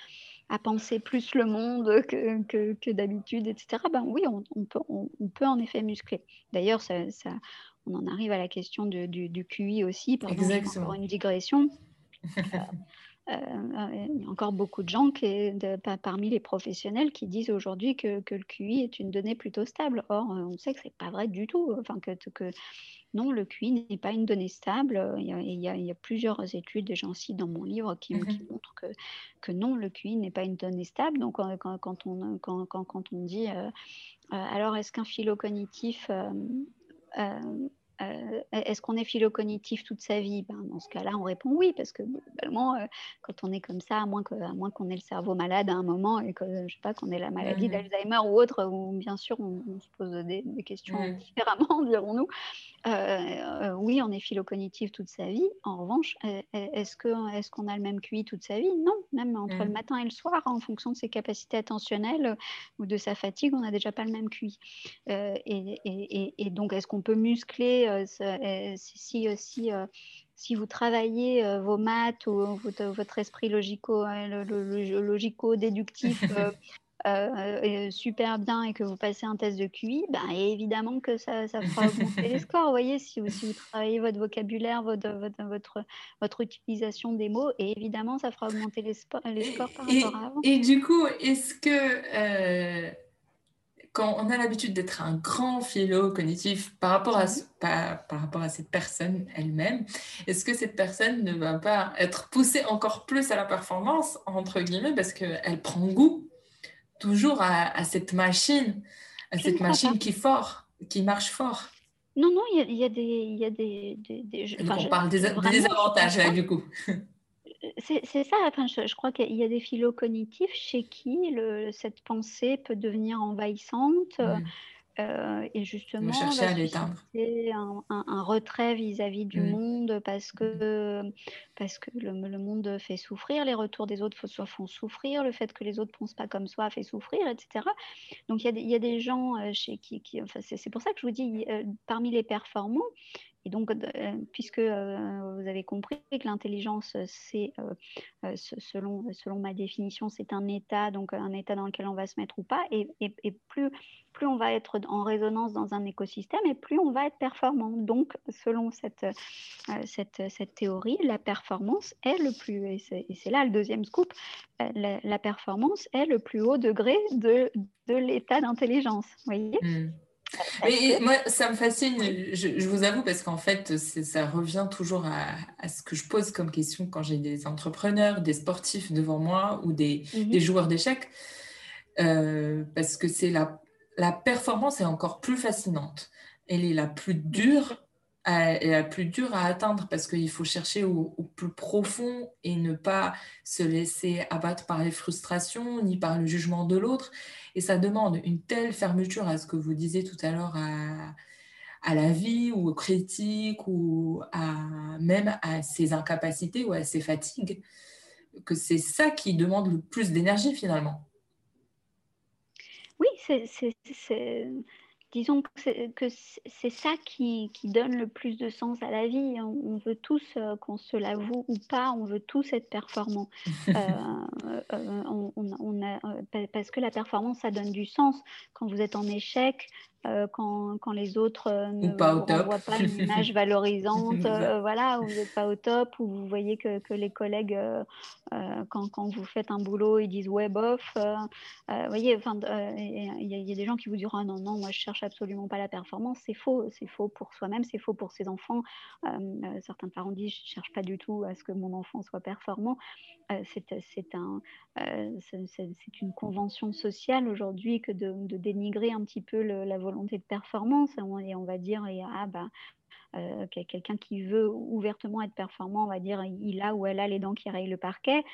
Speaker 2: à, penser plus le monde que, que, que d'habitude, etc., ben oui, on, on, peut, on, peut en effet muscler. D'ailleurs, ça, ça, on en arrive à la question du, du, QI aussi, pardon, encore une digression. il y a encore beaucoup de gens qui, parmi les professionnels qui disent aujourd'hui que, le QI est une donnée plutôt stable. Or, on sait que ce n'est pas vrai du tout. Enfin, que, que non, le QI n'est pas une donnée stable. Il y, a, plusieurs études, et j'en cite dans mon livre, qui, mmh montrent que, que, non, le QI n'est pas une donnée stable. Donc, quand, quand, on, quand, quand, on dit alors, est-ce qu'un philo-cognitif euh, est-ce qu'on est philocognitif toute sa vie? Ben, Dans ce cas-là, on répond oui, parce que globalement, euh, quand on est comme ça, à moins qu'on ait le cerveau malade à un moment et que, je sais pas, qu'on ait la maladie mmh d'Alzheimer ou autre, où bien sûr on, se pose des, questions mmh. différemment, dirons-nous. Euh, oui, on est philocognitif toute sa vie. En revanche, est-ce qu'on est qu'on a le même QI toute sa vie? Non, même entre le mmh. matin et le soir, en fonction de ses capacités attentionnelles ou de sa fatigue, on n'a déjà pas le même QI. Et, et, donc, est-ce qu'on peut muscler euh, euh, si, euh, si, si, vous travaillez vos maths ou votre, esprit logico, logico-déductif super bien et que vous passez un test de QI, ben, évidemment que ça, ça fera augmenter les scores. Vous voyez, si vous, si vous travaillez votre vocabulaire, votre, votre, votre, utilisation des mots, et évidemment, ça fera augmenter les, les scores par rapport à avant.
Speaker 1: Et du coup, est-ce que quand on a l'habitude d'être un grand philo cognitif par rapport à, par, rapport à cette personne elle-même, est-ce que cette personne ne va pas être poussée encore plus à la performance, entre guillemets, parce qu'elle prend goût toujours à, cette machine, à cette machine qui, fort, qui marche fort?
Speaker 2: Non, non, il y a, des... Y a des, des,
Speaker 1: on parle des, des avantages, là, du coup.
Speaker 2: c'est ça, enfin, je, crois qu'il y a des philo cognitifs chez qui le, cette pensée peut devenir envahissante. Euh, et justement,
Speaker 1: c'est
Speaker 2: un, un, retrait vis-à-vis du monde parce que, parce que le, le, monde fait souffrir, les retours des autres font souffrir, le fait que les autres ne pensent pas comme soi fait souffrir, etc. Donc il y, y, a des gens euh, chez qui, qui enfin, c'est pour ça que je vous dis, euh, parmi les performants, et donc, euh, puisque euh, vous avez compris que l'intelligence, c'est, euh, selon, selon ma définition, c'est un état, donc un état dans lequel on va se mettre ou pas, et, plus, on va être en résonance dans un écosystème, et plus on va être performant. Donc, selon cette, théorie, la performance est le plus, et c'est là le deuxième scoop, la, performance est le plus haut degré de, l'état d'intelligence. Vous voyez? Mmh.
Speaker 1: Mais moi, ça me fascine, je, vous avoue, parce qu'en fait, ça revient toujours à, ce que je pose comme question quand j'ai des entrepreneurs, des sportifs devant moi ou des, mhm. joueurs d'échecs, euh, parce que c'est la, la performance est encore plus fascinante. Elle est la plus dure est la plus dure à atteindre parce qu'il faut chercher au, plus profond et ne pas se laisser abattre par les frustrations ni par le jugement de l'autre. Et ça demande une telle fermeture à ce que vous disiez tout à l'heure à, à, la vie ou aux critiques ou à, même à ses incapacités ou à ses fatigues que c'est ça qui demande le plus d'énergie finalement.
Speaker 2: Oui, c'est disons que c'est ça qui, donne le plus de sens à la vie. On, veut tous, euh, qu'on se l'avoue ou pas, on veut tous être performants. Euh, euh, parce que la performance, ça donne du sens. Quand vous êtes en échec, euh, quand, quand, les autres euh, ne
Speaker 1: vous
Speaker 2: pas une image valorisante, euh, voilà, vous n'êtes pas au top, ou vous voyez que, que les collègues, quand, quand, vous faites un boulot, ils disent ouais, bof. vous voyez, il y, y, a des gens qui vous diront ah, non, non, moi je cherche absolument pas la performance. C'est faux, c'est faux pour soi-même, c'est faux pour ses enfants. certains parents disent je cherche pas du tout à ce que mon enfant soit performant. c'est un, une convention sociale aujourd'hui que de, de, dénigrer un petit peu le, la volonté volonté de performance et on va dire ah bah euh, quelqu'un qui veut ouvertement être performant, on va dire il a ou elle a les dents qui rayent le parquet.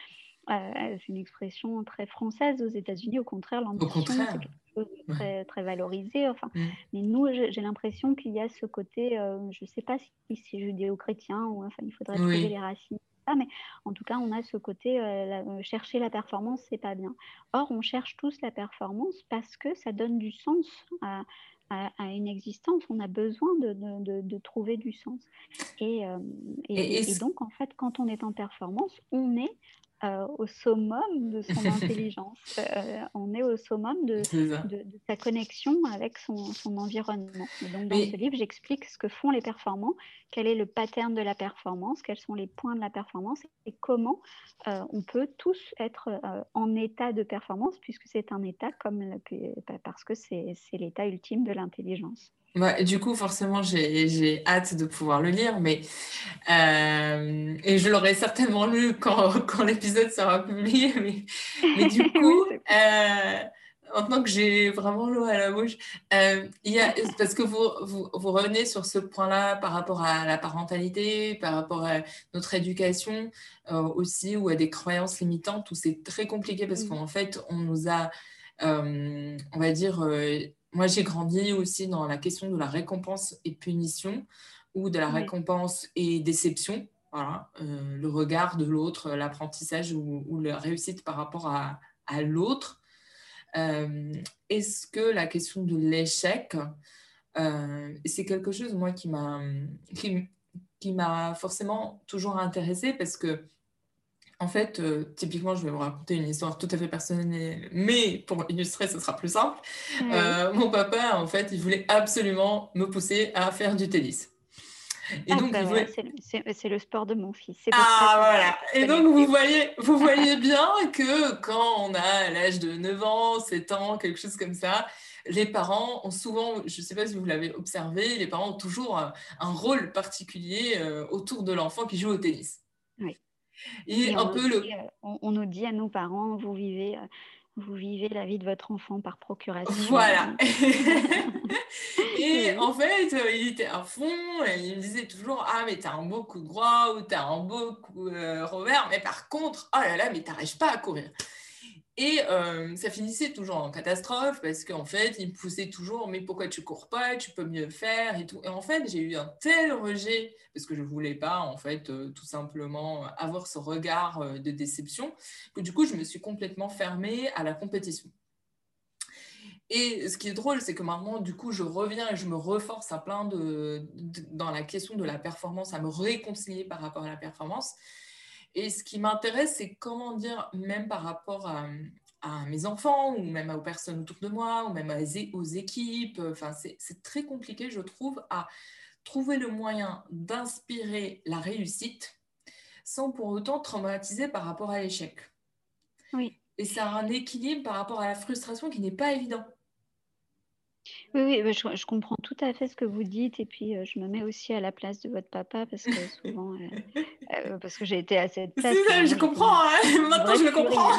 Speaker 2: Euh, c'est une expression très française aux États-Unis. Au contraire, l'ambition, c'est quelque chose de très, très valorisé. Enfin, mm. Mais nous, j'ai l'impression qu'il y a ce côté, euh, je ne sais pas si c'est judéo-chrétien ou enfin, il faudrait trouver les racines mais en tout cas, on a ce côté chercher la performance, c'est pas bien. Or, on cherche tous la performance parce que ça donne du sens à, à, une existence, on a besoin de, de, de, trouver du sens. Et, euh, et, donc, en fait, quand on est en performance, on est euh, au summum de son intelligence. Euh, on est au summum de, de, sa connexion avec son, son environnement. Et donc, dans ce livre, j'explique ce que font les performants, quel est le pattern de la performance, quels sont les points de la performance et comment euh, on peut tous être en état de performance, puisque c'est un état comme parce que c'est l'état ultime de l'intelligence
Speaker 1: du coup, forcément, j'ai hâte de pouvoir le lire, mais euh, et je l'aurai certainement lu quand, quand l'épisode sera publié, mais, mais du coup, euh, maintenant que j'ai vraiment l'eau à la bouche, euh, il y a, parce que vous, vous, vous revenez sur ce point-là par rapport à la parentalité, par rapport à notre éducation aussi, ou à des croyances limitantes, où c'est très compliqué parce qu'en fait, on nous a, on va dire, moi, j'ai grandi aussi dans la question de la récompense et punition ou de la récompense et déception. Voilà, euh, le regard de l'autre, l'apprentissage ou, la réussite par rapport à, l'autre. Euh, est-ce que la question de l'échec, euh, c'est quelque chose, moi, qui m'a qui, qui forcément toujours intéressée parce que en fait, euh, typiquement, je vais vous raconter une histoire tout à fait personnelle, mais pour illustrer, ce sera plus simple. Euh, mon papa, en fait, il voulait absolument me pousser à faire du tennis.
Speaker 2: Et ah, donc, bah c'est le, sport de mon fils.
Speaker 1: Ah, voilà. Et donc, vous voyez, vous voyez bien que quand on a l'âge de 9 ans, 7 ans, quelque chose comme ça, les parents ont souvent, je ne sais pas si vous l'avez observé, les parents ont toujours un, rôle particulier euh, autour de l'enfant qui joue au tennis.
Speaker 2: Oui. Et, un on, peu le... Euh, on, nous dit à nos parents, vous vivez, euh, vous vivez la vie de votre enfant par procuration.
Speaker 1: Voilà. et en fait, euh, il était à fond, et il me disait toujours, ah mais t'as un beau coup droit ou t'as un beau coup revers, mais par contre, oh là là, mais t'arrives pas à courir. Et euh, ça finissait toujours en catastrophe parce qu'en fait, il me poussait toujours Mais pourquoi tu cours pas Tu peux mieux faire et tout. Et en fait, j'ai eu un tel rejet parce que je voulais pas, en fait, euh, tout simplement avoir ce regard euh, de déception que du coup, je me suis complètement fermée à la compétition. Et ce qui est drôle, c'est que maintenant, du coup, je reviens et je me reforce à plein de dans la question de la performance, à me réconcilier par rapport à la performance. Et ce qui m'intéresse, c'est comment dire, même par rapport à, mes enfants ou même aux personnes autour de moi ou même aux équipes, enfin, c'est très compliqué, je trouve, à trouver le moyen d'inspirer la réussite sans pour autant traumatiser par rapport à l'échec.
Speaker 2: Oui.
Speaker 1: Et c'est un équilibre par rapport à la frustration qui n'est pas évident.
Speaker 2: Oui, oui, bah, je, comprends tout à fait ce que vous dites et puis euh, je me mets aussi à la place de votre papa parce que souvent, euh, euh, parce que j'ai été à cette place.
Speaker 1: Ça, je comprends, hein. maintenant je le comprends.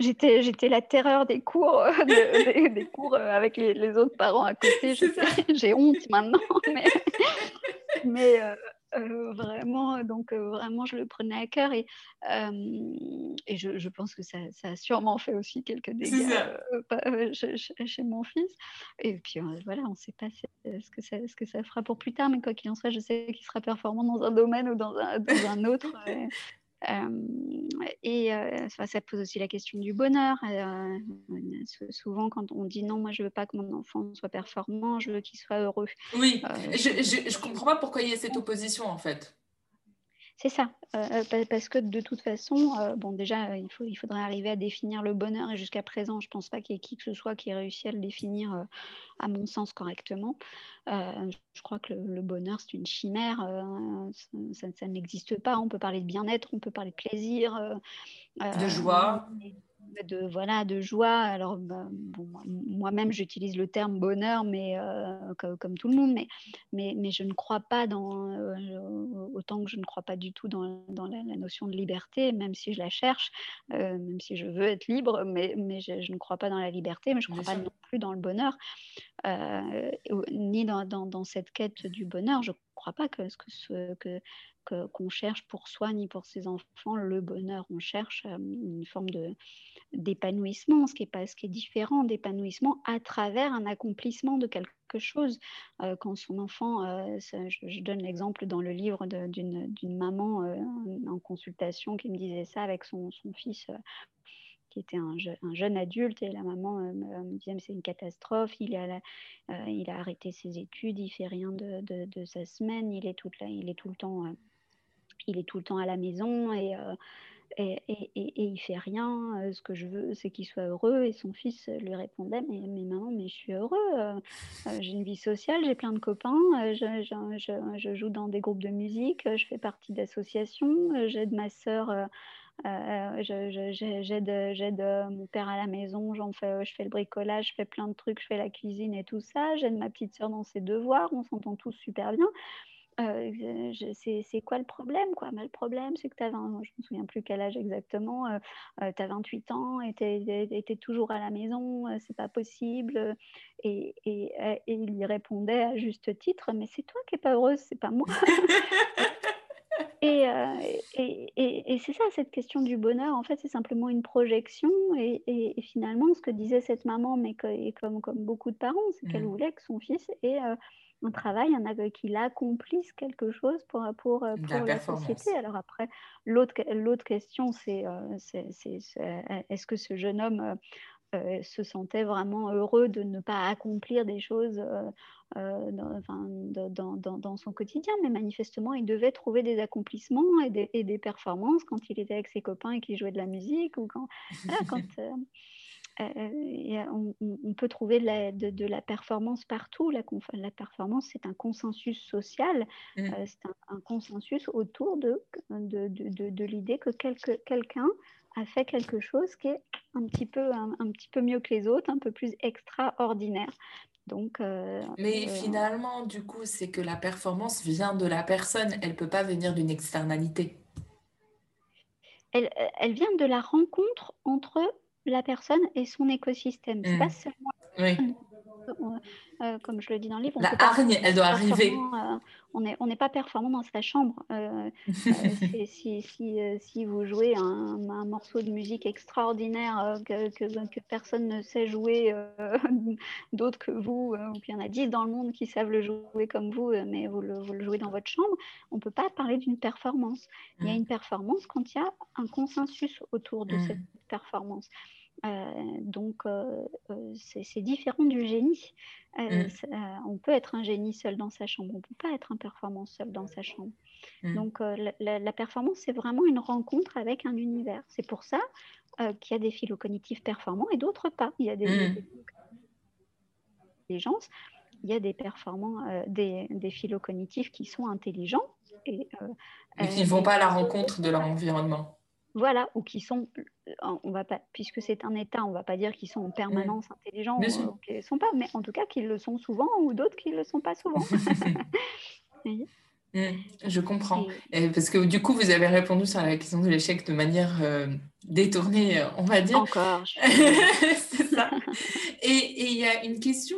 Speaker 2: J'étais, j'étais la terreur des cours, des, cours avec les, autres parents à côté. J'ai honte maintenant, mais, mais euh, vraiment, donc euh, vraiment, je le prenais à cœur et, et je, je, pense que ça, ça, a sûrement fait aussi quelques dégâts euh, chez, mon fils. Et puis voilà, on ne sait pas ce que, ça, ce que ça fera pour plus tard, mais quoi qu'il en soit, je sais qu'il sera performant dans un domaine ou dans un, dans un autre. et ça pose aussi la question du bonheur. souvent, quand on dit non, moi je veux pas que mon enfant soit performant, je veux qu'il soit heureux.
Speaker 1: Oui, je ne comprends pas pourquoi il y a cette opposition en fait.
Speaker 2: C'est ça, euh, euh, parce que de toute façon, euh, bon déjà, il, faut, il faudrait arriver à définir le bonheur et jusqu'à présent, je ne pense pas qu'il y ait qui que ce soit qui ait réussi à le définir, à mon sens, correctement. je crois que le, bonheur, c'est une chimère, ça, ça n'existe pas. On peut parler de bien-être, on peut parler de plaisir.
Speaker 1: de joie
Speaker 2: de voilà de joie. Alors bah, moi-même j'utilise le terme bonheur, mais euh, comme, tout le monde, mais, mais, mais je ne crois pas dans euh, autant que je ne crois pas du tout dans, dans la, notion de liberté, même si je la cherche, euh, même si je veux être libre, mais, mais je, ne crois pas dans la liberté, mais je ne crois pas non plus dans le bonheur, ni dans, dans, dans, cette quête du bonheur. Je ne crois pas que, que, que qu'on cherche pour soi ni pour ses enfants le bonheur. On cherche une forme d'épanouissement, ce qui est ce qui est différent d'épanouissement à travers un accomplissement de quelque chose. Euh, quand son enfant, euh, je, donne l'exemple dans le livre d'une maman euh, en consultation qui me disait ça avec son, son fils qui était un, un, jeune adulte et la maman me disait c'est une catastrophe, il, a il a arrêté ses études, il fait rien de, de, sa semaine, il est, tout là, il est tout le temps il est tout le temps à la maison et et, et, et, il fait rien. Euh, ce que je veux, c'est qu'il soit heureux. Et son fils lui répondait Mais, mais maman, mais je suis heureux. Euh, euh, j'ai une vie sociale, j'ai plein de copains. Je, je, je, joue dans des groupes de musique. Je fais partie d'associations. J'aide ma sœur. j'aide mon père à la maison. Fais, je fais le bricolage. Je fais plein de trucs. Je fais la cuisine et tout ça. J'aide ma petite sœur dans ses devoirs. On s'entend tous super bien. Euh, c'est quoi le problème quoi? Le problème, c'est que tu as 20, je me souviens plus quel âge exactement, euh, euh tu as 28 ans et tu es, toujours à la maison, euh, c'est pas possible. Et, et, et, il lui répondait à juste titre, mais c'est toi qui n'es pas heureuse, c'est pas moi. et, et c'est ça, cette question du bonheur, en fait, c'est simplement une projection. Et, finalement, ce que disait cette maman, mais comme, comme beaucoup de parents, c'est qu'elle mmh. voulait que son fils ait un travail, un, qu'il accomplisse quelque chose pour, pour, euh, pour la, société. Alors après, l'autre question, c'est euh, est-ce que ce jeune homme euh, se sentait vraiment heureux de ne pas accomplir des choses dans, dans, dans, dans, son quotidien, mais manifestement, il devait trouver des accomplissements et des, et des performances quand il était avec ses copains et qu'il jouait de la musique ou quand, quand euh, on, peut trouver de la, performance partout. La, la performance, c'est un consensus social, mmh. euh, c'est un, consensus autour de, de, l'idée que quelqu'un a fait quelque chose qui est un petit, peu, un, petit peu mieux que les autres, un peu plus extraordinaire. Donc, euh,
Speaker 1: Mais finalement, du coup, c'est que la performance vient de la personne, elle ne peut pas venir d'une externalité.
Speaker 2: Elle, elle, vient de la rencontre entre la personne et son écosystème. C'est pas mmh. seulement oui. Euh, comme je le dis dans le livre.
Speaker 1: la hargne, elle doit arriver.
Speaker 2: Euh, on n'est on pas performant dans sa chambre. Euh, si, si, si, vous jouez un, morceau de musique extraordinaire que, que, personne ne sait jouer d'autre que vous, ou qu'il y en a dix dans le monde qui savent le jouer comme vous, mais vous le, vous le jouez dans votre chambre, on ne peut pas parler d'une performance. Il y a mmh. une performance quand il y a un consensus autour de mmh. cette performance. Euh, donc, euh, euh, c'est différent du génie. Mm. on peut être un génie seul dans sa chambre, on ne peut pas être un performant seul dans sa chambre. Mm. Donc, la, performance, c'est vraiment une rencontre avec un univers. C'est pour ça qu'il y a des phylocognitifs performants et d'autres pas. Il y a des mm. intelligences, il y a des performants, des, des phylocognitifs qui sont intelligents. Et,
Speaker 1: qui ne vont pas à la rencontre de leur environnement.
Speaker 2: Voilà, ou qui sont, on va pas, puisque c'est un état, on va pas dire qu'ils sont en permanence intelligents ou qu'ils sont pas, mais en tout cas qu'ils le sont souvent ou d'autres qui le sont pas souvent.
Speaker 1: Mmh, je comprends. parce que du coup, vous avez répondu sur la question de l'échec de manière euh, détournée, euh, on va dire.
Speaker 2: Encore.
Speaker 1: c'est ça. Et il y a une question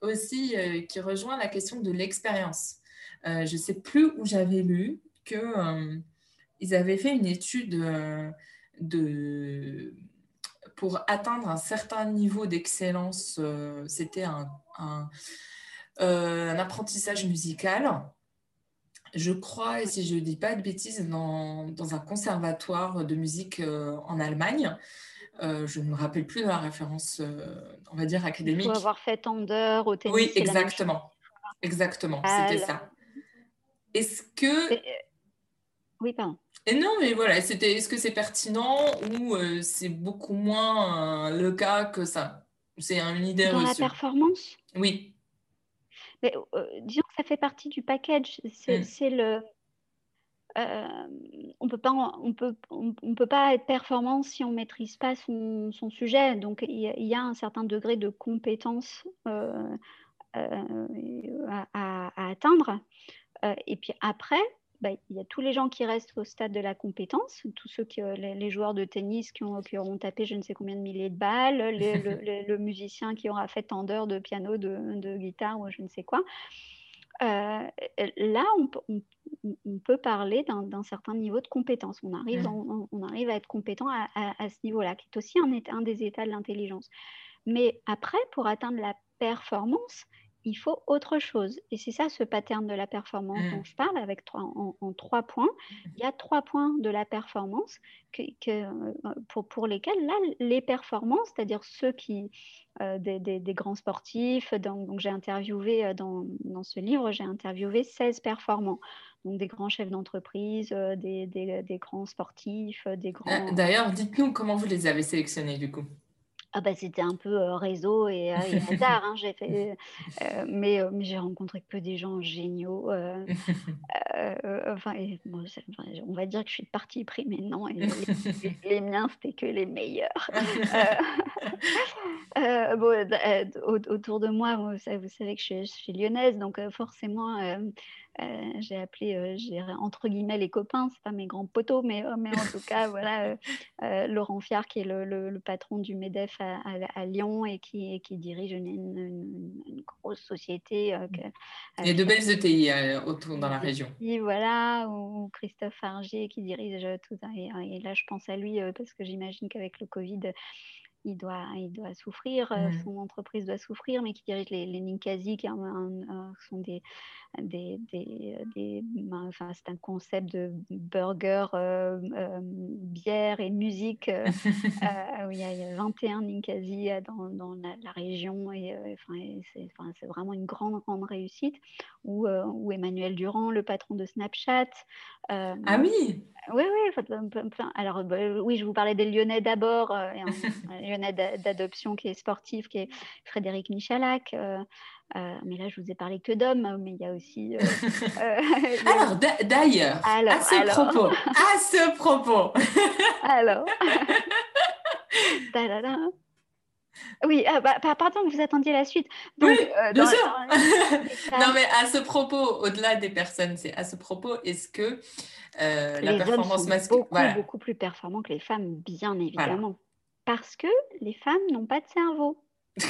Speaker 1: aussi euh, qui rejoint la question de l'expérience. je ne sais plus où j'avais lu que ils avaient fait une étude euh, de, pour atteindre un certain niveau d'excellence. Euh, c'était un, euh, un, apprentissage musical. Je crois, et si je ne dis pas de bêtises, dans, dans un conservatoire de musique en Allemagne. je ne me rappelle plus de la référence, on va dire, académique. Il
Speaker 2: faut avoir fait d'heures au tennis.
Speaker 1: Oui, exactement. Exactement, c'était ça. Est-ce que...
Speaker 2: Oui, pardon.
Speaker 1: Et non, mais voilà, c'était est-ce que c'est pertinent ou euh, c'est beaucoup moins euh, le cas que ça? C'est une idée
Speaker 2: Dans la performance?
Speaker 1: Oui.
Speaker 2: Mais, euh, disons que ça fait partie du package. C'est hmm. le. on peut pas, on peut, on, peut pas être performant si on maîtrise pas son, son sujet. Donc il y, a un certain degré de compétence à, à, atteindre. et puis après, bah, il y a tous les gens qui restent au stade de la compétence, tous ceux qui, euh, les, joueurs de tennis qui, ont, qui, auront tapé je ne sais combien de milliers de balles, le, musicien qui aura fait tant d'heures de piano, de, guitare ou je ne sais quoi. Euh, là, on, peut parler d'un certain niveau de compétence. On arrive, on, arrive à être compétent à, ce niveau-là, qui est aussi un, un des états de l'intelligence. Mais après, pour atteindre la performance, il faut autre chose. Et c'est ça ce pattern de la performance dont mmh. je parle avec trois, en, trois points. Il y a trois points de la performance que, euh, pour, pour, lesquels là, les performances, c'est-à-dire ceux qui, euh, des, des, grands sportifs, donc, donc j'ai interviewé euh, dans, dans, ce livre, j'ai interviewé 16 performants. Donc des grands chefs d'entreprise, des, des, grands sportifs, des grands...
Speaker 1: D'ailleurs, dites-nous comment vous les avez sélectionnés du coup
Speaker 2: ah bah, c'était un peu réseau et, hasard, hein, j'ai fait, mais, mais j'ai rencontré que des gens géniaux. enfin, on va dire que je suis partie pris, mais non, les, miens, c'était que les meilleurs. bon, autour de moi, vous, savez que je, je suis lyonnaise, donc forcément, euh, j'ai appelé, euh, j'ai entre guillemets les copains, c'est pas mes grands poteaux, mais, euh, mais en tout cas, voilà, Laurent Fiard qui est le, le, patron du Medef à, à, Lyon et qui, qui dirige une, une, grosse société.
Speaker 1: Il y a de belles ETI autour dans la région.
Speaker 2: Et voilà, ou Christophe Argier qui dirige tout ça. et, là, je pense à lui parce que j'imagine qu'avec le Covid, il doit, il doit souffrir, son entreprise doit souffrir, mais qui dirige les, les Ninkasi, qui sont des, des, des, des ben, enfin, c'est un concept de burger, euh, euh, bière et musique. Euh, où il, y a, 21 Ninkasi dans, dans la, région et, enfin, c'est, vraiment une grande, grande réussite. Ou, Emmanuel Durand, le patron de Snapchat.
Speaker 1: ah oui
Speaker 2: oui, oui. Alors, bah, oui, je vous parlais des Lyonnais d'abord, un, Lyonnais d'adoption qui est sportif, qui est Frédéric Michalak. Euh, mais là, je vous ai parlé que d'hommes, mais il y a aussi. Euh,
Speaker 1: euh, alors, d'ailleurs, à ce propos, à ce propos.
Speaker 2: alors. Oui, ah, bah, pardon, vous attendiez la suite.
Speaker 1: oui, bien sûr. non, mais à ce propos, au-delà des personnes, c'est à ce propos, est-ce que la performance masculine.
Speaker 2: Beaucoup, voilà. beaucoup plus performants que les femmes, bien évidemment. Parce que les femmes n'ont pas de cerveau.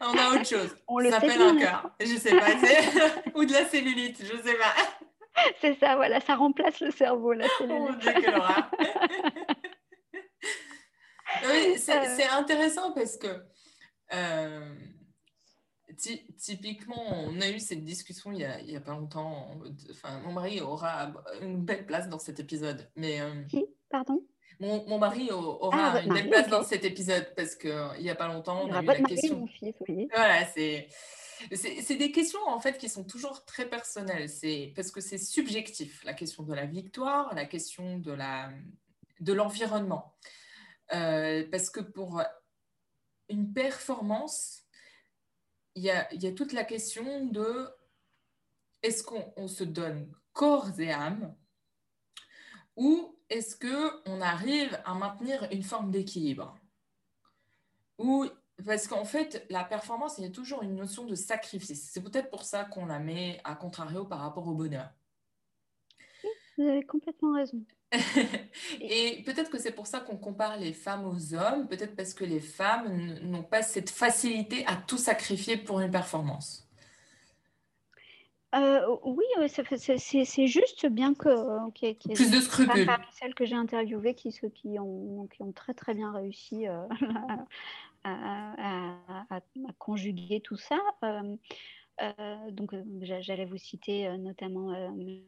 Speaker 1: On a autre chose. On le s'appelle un cœur. Je sais pas. Ou de la cellulite, je sais pas.
Speaker 2: C'est ça, voilà, ça remplace le cerveau, la cellulite.
Speaker 1: oui, c'est intéressant parce que euh, typiquement, on a eu cette discussion il y a, a pas longtemps. Enfin, mon mari aura une belle place dans cet épisode. Mais, euh,
Speaker 2: Pardon?
Speaker 1: mon, mon, mari aura ah, une belle place dans cet épisode parce qu'il n'y a pas longtemps, on a eu la question. Mon fils, oui. Voilà, c'est. C'est des questions en fait qui sont toujours très personnelles. C'est parce que c'est subjectif la question de la victoire, la question de la de l'environnement. Euh, parce que pour une performance, il y a, toute la question de est-ce qu'on se donne corps et âme ou est-ce qu'on arrive à maintenir une forme d'équilibre? Ou parce qu'en fait, la performance, il y a toujours une notion de sacrifice. C'est peut-être pour ça qu'on la met à contrario par rapport au bonheur.
Speaker 2: vous avez complètement raison.
Speaker 1: Et peut-être que c'est pour ça qu'on compare les femmes aux hommes, peut-être parce que les femmes n'ont pas cette facilité à tout sacrifier pour une performance.
Speaker 2: Euh, oui, c'est juste bien que
Speaker 1: euh, plus de scrupules.
Speaker 2: celles que j'ai interviewées qui, qui, ont, qui ont très très bien réussi euh, à, à, conjuguer tout ça. Euh, donc, euh, j'allais vous citer euh, notamment,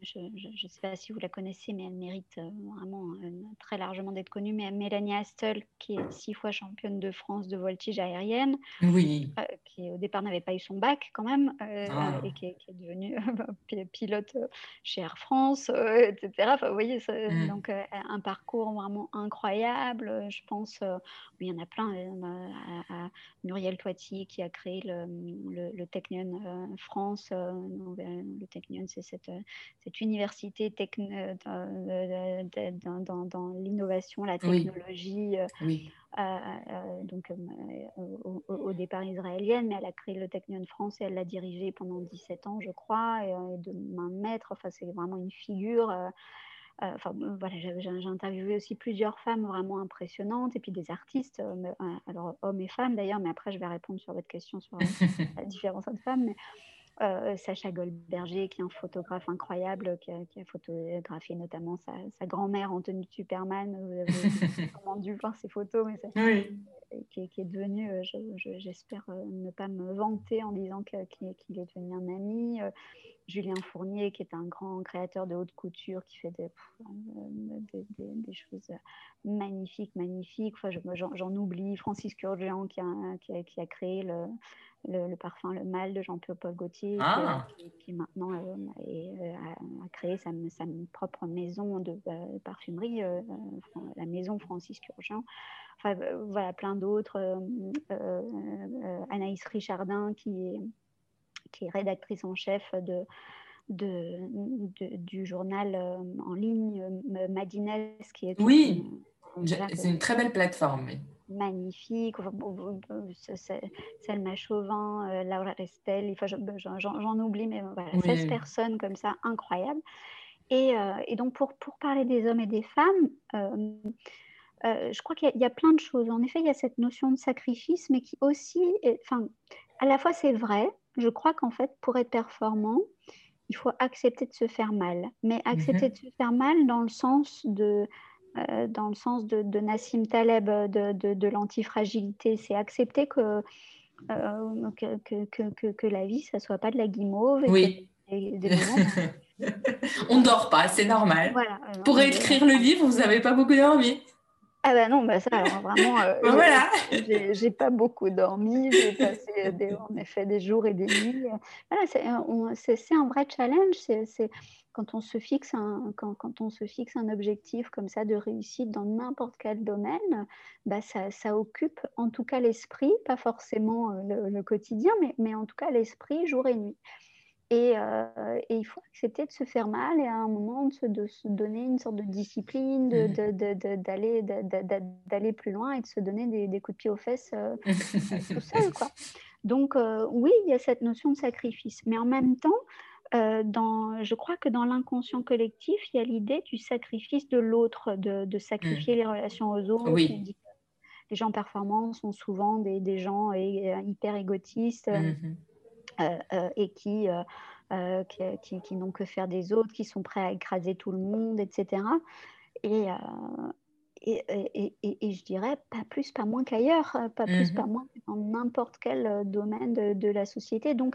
Speaker 2: je ne sais pas si vous la connaissez, mais elle mérite vraiment très largement d'être connue, mais Mélanie Astel, qui est six fois championne de France de voltige aérienne,
Speaker 1: oui.
Speaker 2: qui au départ n'avait pas eu son bac quand même, ah. et qui est, devenue pilote chez Air France, etc. Enfin, vous voyez, mmh. donc un parcours vraiment incroyable. Je pense, il y en a plein, à, Muriel Toiti qui a créé le, le, le Technion France, euh, le Technion, c'est cette, cette, université dans, dans, l'innovation, la technologie. donc au, départ israélienne, mais elle a créé le Technion France et elle l'a dirigé pendant 17 ans, je crois, et, de main de maître. Enfin, c'est vraiment une figure. Enfin, voilà, j'ai interviewé aussi plusieurs femmes vraiment impressionnantes et puis des artistes, alors hommes et femmes d'ailleurs, mais après je vais répondre sur votre question sur la différence entre femmes. Mais, Sacha Goldberger, qui est un photographe incroyable, qui a, photographié notamment sa, grand-mère en tenue de Superman. Vous avez sûrement dû voir ses photos, mais qui, est devenu, j'espère ne pas me vanter en disant qu'il est devenu un ami. Julien Fournier, qui est un grand créateur de haute couture, qui fait des, des, choses magnifiques, magnifiques. Enfin, J'en oublie. Francis Kurgian, qui a, qui a, qui a créé le, le, parfum Le Mal de Jean-Paul Gaultier,
Speaker 1: ah.
Speaker 2: qui, maintenant euh, a, créé sa, sa, propre maison de euh, parfumerie, euh, la maison Francis Kurgian. Enfin, voilà, plein d'autres. Anaïs Richardin, qui est qui est rédactrice en chef de, de, du journal euh, en ligne euh, Madines, qui est
Speaker 1: oui, c'est une très belle plateforme.
Speaker 2: Magnifique, Selma Chauvin, euh, Laura Restel, enfin, j'en oublie, mais voilà, 16 personnes comme ça, incroyables. Et, et, donc, pour, pour parler des hommes et des femmes, je crois qu'il y, y, a plein de choses. En effet, il y a cette notion de sacrifice, mais qui aussi, enfin, à la fois c'est vrai, je crois qu'en fait, pour être performant, il faut accepter de se faire mal. Mais accepter mhm. de se faire mal dans le sens de, euh, dans le sens de, Nassim Taleb, de, de, de l'antifragilité. C'est accepter que, euh, que, que, que, la vie, ça ne soit pas de la guimauve.
Speaker 1: oui. On ne dort pas, c'est normal. Voilà, Pour écrire le livre, vous n'avez pas beaucoup dormi.
Speaker 2: Ah ben non, bah ça, alors vraiment, euh,
Speaker 1: bah voilà.
Speaker 2: j'ai pas beaucoup dormi, j'ai passé des, en effet des jours et des nuits. Voilà, c'est un vrai challenge. C'est quand on se fixe un quand, quand, on se fixe un objectif comme ça de réussite dans n'importe quel domaine, bah ça, ça, occupe en tout cas l'esprit, pas forcément euh, le, le quotidien, mais, mais en tout cas l'esprit jour et nuit. Euh, et, il faut accepter de se faire mal et à un moment de se, donner une sorte de discipline, mmh. d'aller d'aller plus loin et de se donner des, coups de pied aux fesses euh, tout seul. Quoi. Donc euh, oui, il y a cette notion de sacrifice. Mais en même temps, dans, je crois que dans l'inconscient collectif, il y a l'idée du sacrifice de l'autre, de, sacrifier mmh. les relations aux autres.
Speaker 1: Oui.
Speaker 2: Les gens performants sont souvent des, des gens hyper égotistes. Mmh euh, euh, et euh, qui, qui, n'ont que faire des autres, qui sont prêts à écraser tout le monde, etc. Et, et, et, je dirais pas plus, pas moins qu'ailleurs, pas plus, pas mmh moins dans n'importe quel domaine de, la société. Donc,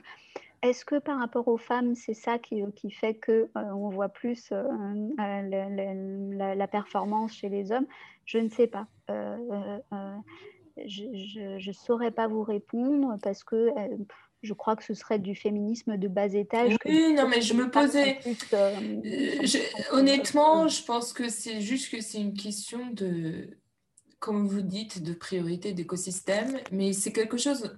Speaker 2: est-ce que par rapport aux femmes, c'est ça qui, qui fait que on voit plus la, performance chez les hommes? Je ne sais pas. je ne saurais pas vous répondre parce que je crois que ce serait du féminisme de bas étage.
Speaker 1: Oui, non, mais je me posais. Euh, euh, honnêtement, je pense que c'est juste que c'est une question de, comme vous dites, de priorité d'écosystème. Mais c'est quelque chose.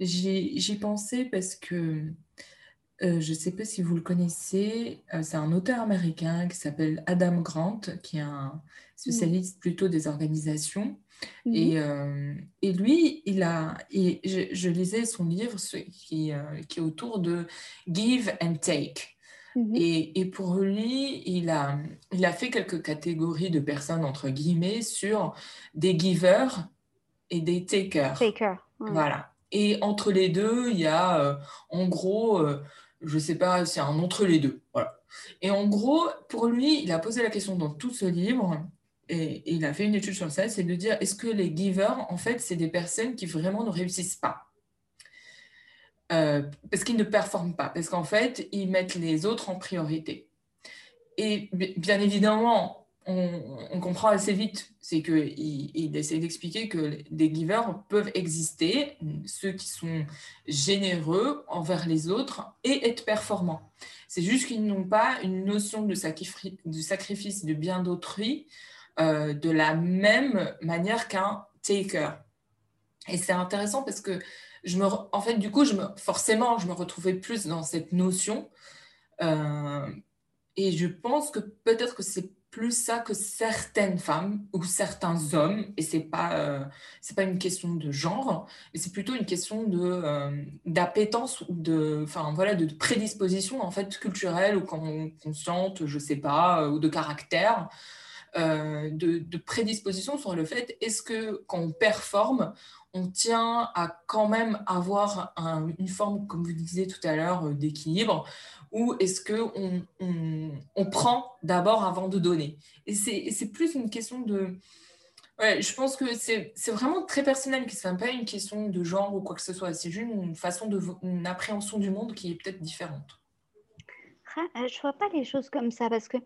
Speaker 1: J'y pensé parce que euh, je ne sais pas si vous le connaissez. c'est un auteur américain qui s'appelle Adam Grant, qui est un spécialiste plutôt des organisations. Mhm. Et, euh, et, lui, il a, et je, lisais son livre qui, euh, qui est autour de Give and Take. Mhm. Et, et, pour lui, il a, il a fait quelques catégories de personnes, entre guillemets, sur des givers et des takers.
Speaker 2: Taker,
Speaker 1: Voilà. Et entre les deux, il y a, euh, en gros, je ne sais pas, c'est un entre les deux. Voilà. Et en gros, pour lui, il a posé la question dans tout ce livre et, il a fait une étude sur ça, c'est de dire est-ce que les givers, en fait, c'est des personnes qui vraiment ne réussissent pas? Euh, Parce qu'ils ne performent pas, parce qu'en fait, ils mettent les autres en priorité. Et bien évidemment, on, comprend assez vite, c'est qu'il il essaie d'expliquer que des givers peuvent exister, ceux qui sont généreux envers les autres et être performants. C'est juste qu'ils n'ont pas une notion de, de sacrifice de bien d'autrui euh, de la même manière qu'un taker. Et c'est intéressant parce que je me, en fait, du coup, je me, forcément, je me retrouvais plus dans cette notion. Euh, et je pense que peut-être que c'est plus ça que certaines femmes ou certains hommes, et c'est pas euh, c'est pas une question de genre, mais c'est plutôt une question de d'appétence ou de enfin voilà de prédisposition en fait culturelle ou consciente, je sais pas, ou de caractère. Euh, de, prédisposition sur le fait est-ce que quand on performe, on tient à quand même avoir une forme, comme vous disiez tout à l'heure, euh, d'équilibre, ou est-ce qu'on on, on, prend d'abord avant de donner? Et c'est plus une question de... Je pense que c'est vraiment très personnel, que ce n'est pas une question de genre ou quoi que ce soit. C'est juste une façon de une appréhension du monde qui est peut-être différente.
Speaker 2: Ah, je vois pas les choses comme ça parce que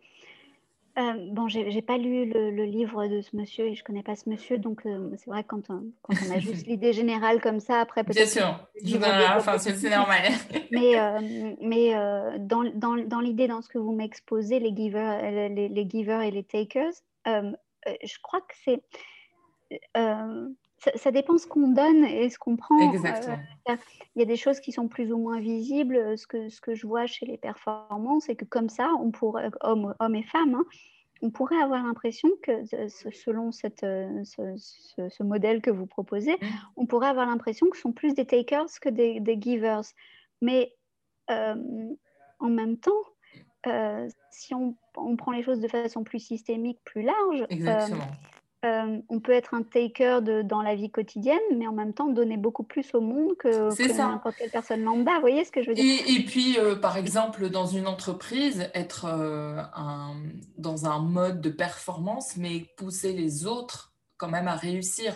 Speaker 2: euh, bon, j'ai pas lu le, livre de ce monsieur et je connais pas ce monsieur, donc euh, c'est vrai que quand on, quand on a juste l'idée générale comme ça, après peut-être.
Speaker 1: Bien sûr, je enfin, c'est normal.
Speaker 2: mais euh, mais dans, dans, dans l'idée, dans ce que vous m'exposez, les givers, les, les, givers et les takers, je crois que c'est ça, dépend ce qu'on donne et ce qu'on prend.
Speaker 1: Exactement.
Speaker 2: il y a des choses qui sont plus ou moins visibles. Ce que, ce que je vois chez les performances, c'est que comme ça, on pourrait, hommes, hommes et femmes, hein, on pourrait avoir l'impression que selon cette, ce, ce, modèle que vous proposez, mmh. on pourrait avoir l'impression que ce sont plus des takers que des, des givers. Mais euh, en même temps, euh, si on, on, prend les choses de façon plus systémique, plus large,
Speaker 1: euh, Exactement.
Speaker 2: Euh, on peut être un taker de, dans la vie quotidienne, mais en même temps donner beaucoup plus au monde que, n'importe quelle personne lambda. Vous voyez ce que je veux dire?
Speaker 1: Et, puis, euh, par exemple, dans une entreprise, être euh, dans un mode de performance, mais pousser les autres quand même à réussir.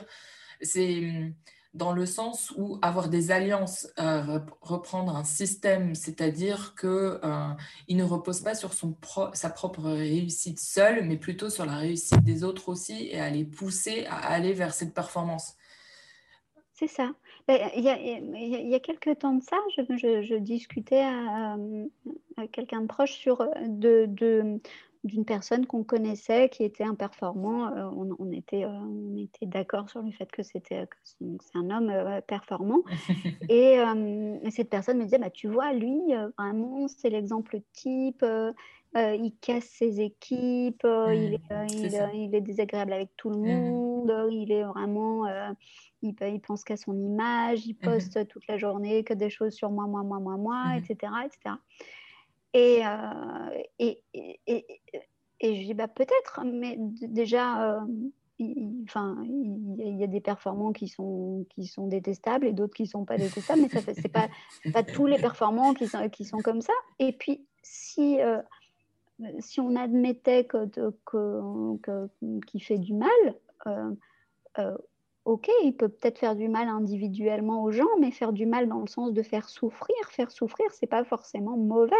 Speaker 1: C'est dans le sens où avoir des alliances, euh, reprendre un système, c'est-à-dire qu'il euh, ne repose pas sur son sa propre réussite seule, mais plutôt sur la réussite des autres aussi et à les pousser à aller vers cette performance.
Speaker 2: C'est ça. Ben, il y, a, y, a, quelques temps de ça, je, discutais à, quelqu'un de proche sur de, de d'une personne qu'on connaissait qui était un performant. Euh, on, était, euh, on était d'accord sur le fait que c'était c'est un homme euh, performant. et, cette personne me disait, bah, tu vois, lui, vraiment, c'est l'exemple type. il casse ses équipes, il, est, il, est, désagréable avec tout le mmh monde, il est vraiment, il, il, pense qu'à son image, il mmh poste toute la journée que des choses sur moi, moi, moi, moi, moi, etc., mmh Euh, et, et, et, et, je dis bah, peut-être, mais déjà, euh, il, enfin, il, y a des performants qui sont, qui sont détestables et d'autres qui ne sont pas détestables, mais ce n'est pas, pas tous les performants qui sont, qui sont comme ça. Et puis, si, euh, si on admettait qu'il que, que, fait du mal, ok, il peut peut-être faire du mal individuellement aux gens, mais faire du mal dans le sens de faire souffrir, faire souffrir, c'est pas forcément mauvais,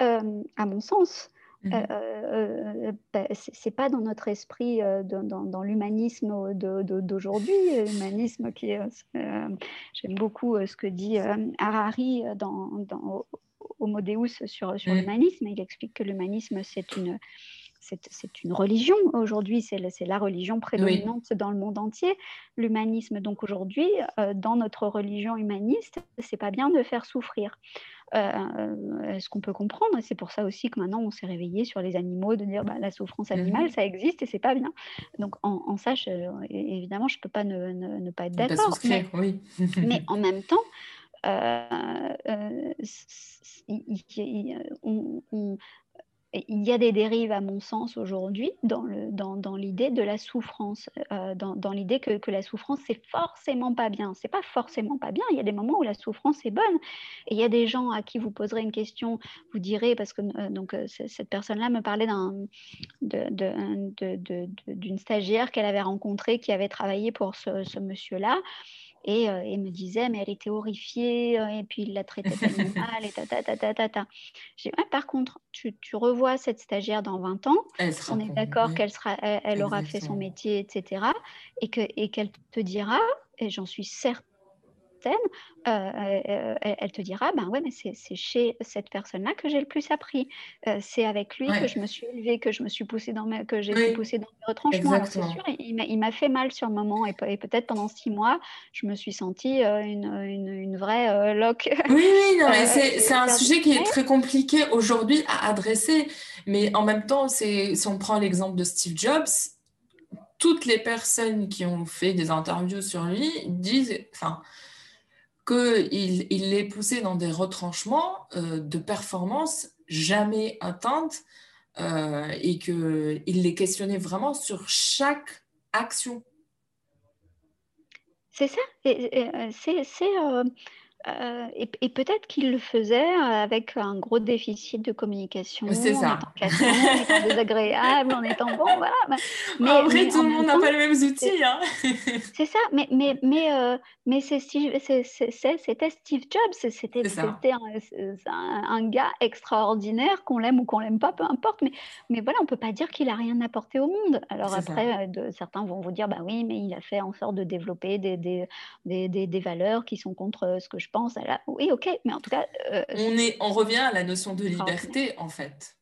Speaker 2: euh, à mon sens. Mmh euh, euh, bah, c'est pas dans notre esprit, dans, l'humanisme d'aujourd'hui, l'humanisme qui j'aime beaucoup ce que dit Harari dans, dans Homo Deus sur, sur mmh. l'humanisme. Il explique que l'humanisme, c'est une, c'est une religion aujourd'hui, c'est la religion prédominante dans le monde entier. L'humanisme, donc aujourd'hui, euh, dans notre religion humaniste, c'est pas bien de faire souffrir. Euh, ce qu'on peut comprendre, c'est pour ça aussi que maintenant on s'est réveillé sur les animaux, de dire bah, la souffrance animale, mhm. ça existe et c'est pas bien. Donc en, ça, évidemment, je peux pas ne, pas être d'accord.
Speaker 1: Mais, oui.
Speaker 2: mais en même temps, euh, on, il y a des dérives, à mon sens, aujourd'hui, dans, l'idée de la souffrance, euh, dans, l'idée que, la souffrance, c'est forcément pas bien. C'est pas forcément pas bien. Il y a des moments où la souffrance est bonne. Et il y a des gens à qui vous poserez une question, vous direz, parce que euh, donc, euh, cette personne-là me parlait d'une stagiaire qu'elle avait rencontrée qui avait travaillé pour ce monsieur-là et, euh, me disait mais elle était horrifiée euh, et puis il la traitait mal et ta ta ta ta ta, ta. J'ai par contre tu, tu, revois cette stagiaire dans 20 ans on est d'accord qu'elle sera elle, aura fait son métier etc et et qu'elle te dira et j'en suis certaine euh, euh, elle, te dira, ben ouais, mais c'est chez cette personne-là que j'ai le plus appris. Euh, c'est avec lui que je me suis élevée, que je me suis poussée dans mes, que j'ai poussé dans mes retranchements. Alors c'est sûr, il m'a fait mal sur le moment et, peut-être pendant six mois, je me suis sentie une, une, une, vraie loque.
Speaker 1: Oui, oui, c'est un sujet qui est très compliqué aujourd'hui à adresser. Mais en même temps, si on prend l'exemple de Steve Jobs, toutes les personnes qui ont fait des interviews sur lui disent, enfin, qu'il il les poussait dans des retranchements euh, de performance jamais atteintes euh, et qu'il les questionnait vraiment sur chaque action.
Speaker 2: C'est ça. C'est Euh, et, peut-être qu'il le faisait avec un gros déficit de communication,
Speaker 1: c'est ça.
Speaker 2: en étant en étant désagréable, en étant bon, voilà.
Speaker 1: Mais, en vrai, tout le monde n'a pas les mêmes outils. Hein.
Speaker 2: C'est ça, mais, mais, mais, euh, mais c'était Steve Jobs, c'était un, un, gars extraordinaire, qu'on l'aime ou qu'on l'aime pas, peu importe. Mais, mais voilà, on ne peut pas dire qu'il n'a rien apporté au monde. Alors après, euh, de, certains vont vous dire, bah oui, mais il a fait en sorte de développer des, des, des, des valeurs qui sont contre ce que je pense. Oui, ok, mais en tout cas...
Speaker 1: Euh, on, est, on revient à la notion de liberté, en fait.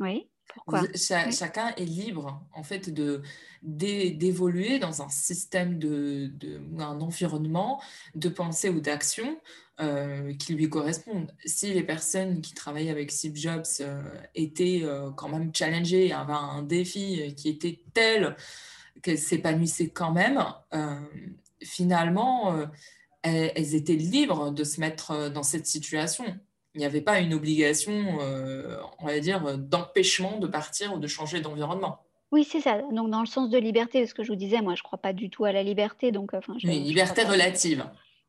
Speaker 2: Oui. Pourquoi
Speaker 1: Chacun est libre en fait de d'évoluer dans un système de, de, un environnement de pensée ou d'action euh, qui lui correspondent. Si les personnes qui travaillaient avec Steve Jobs euh, étaient quand même challengées, avaient un défi qui était tel qu'elles s'épanouissaient quand même, finalement elles, étaient libres de se mettre euh, dans cette situation. Il n'y avait pas une obligation, euh, on va dire, d'empêchement de partir ou de changer d'environnement.
Speaker 2: Oui, c'est ça. Donc, dans le sens de liberté, ce que je vous disais, moi, je ne crois pas du tout à la liberté. Donc, enfin,
Speaker 1: je, liberté relative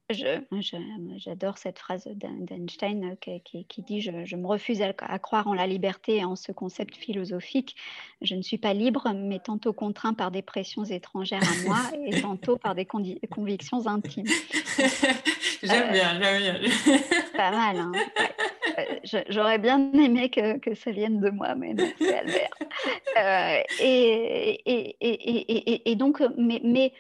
Speaker 2: j'adore cette phrase d'Einstein euh, qui, dit je, me refuse à, croire en la liberté et en ce concept philosophique. Je ne suis pas libre, mais tantôt contraint par des pressions étrangères à moi et tantôt par des convictions intimes.
Speaker 1: j'aime bien, j'aime bien.
Speaker 2: pas mal. Hein euh, J'aurais bien aimé que, que, ça vienne de moi, mais non, c'est Albert. Euh, et, et, et, et, donc, mais, mais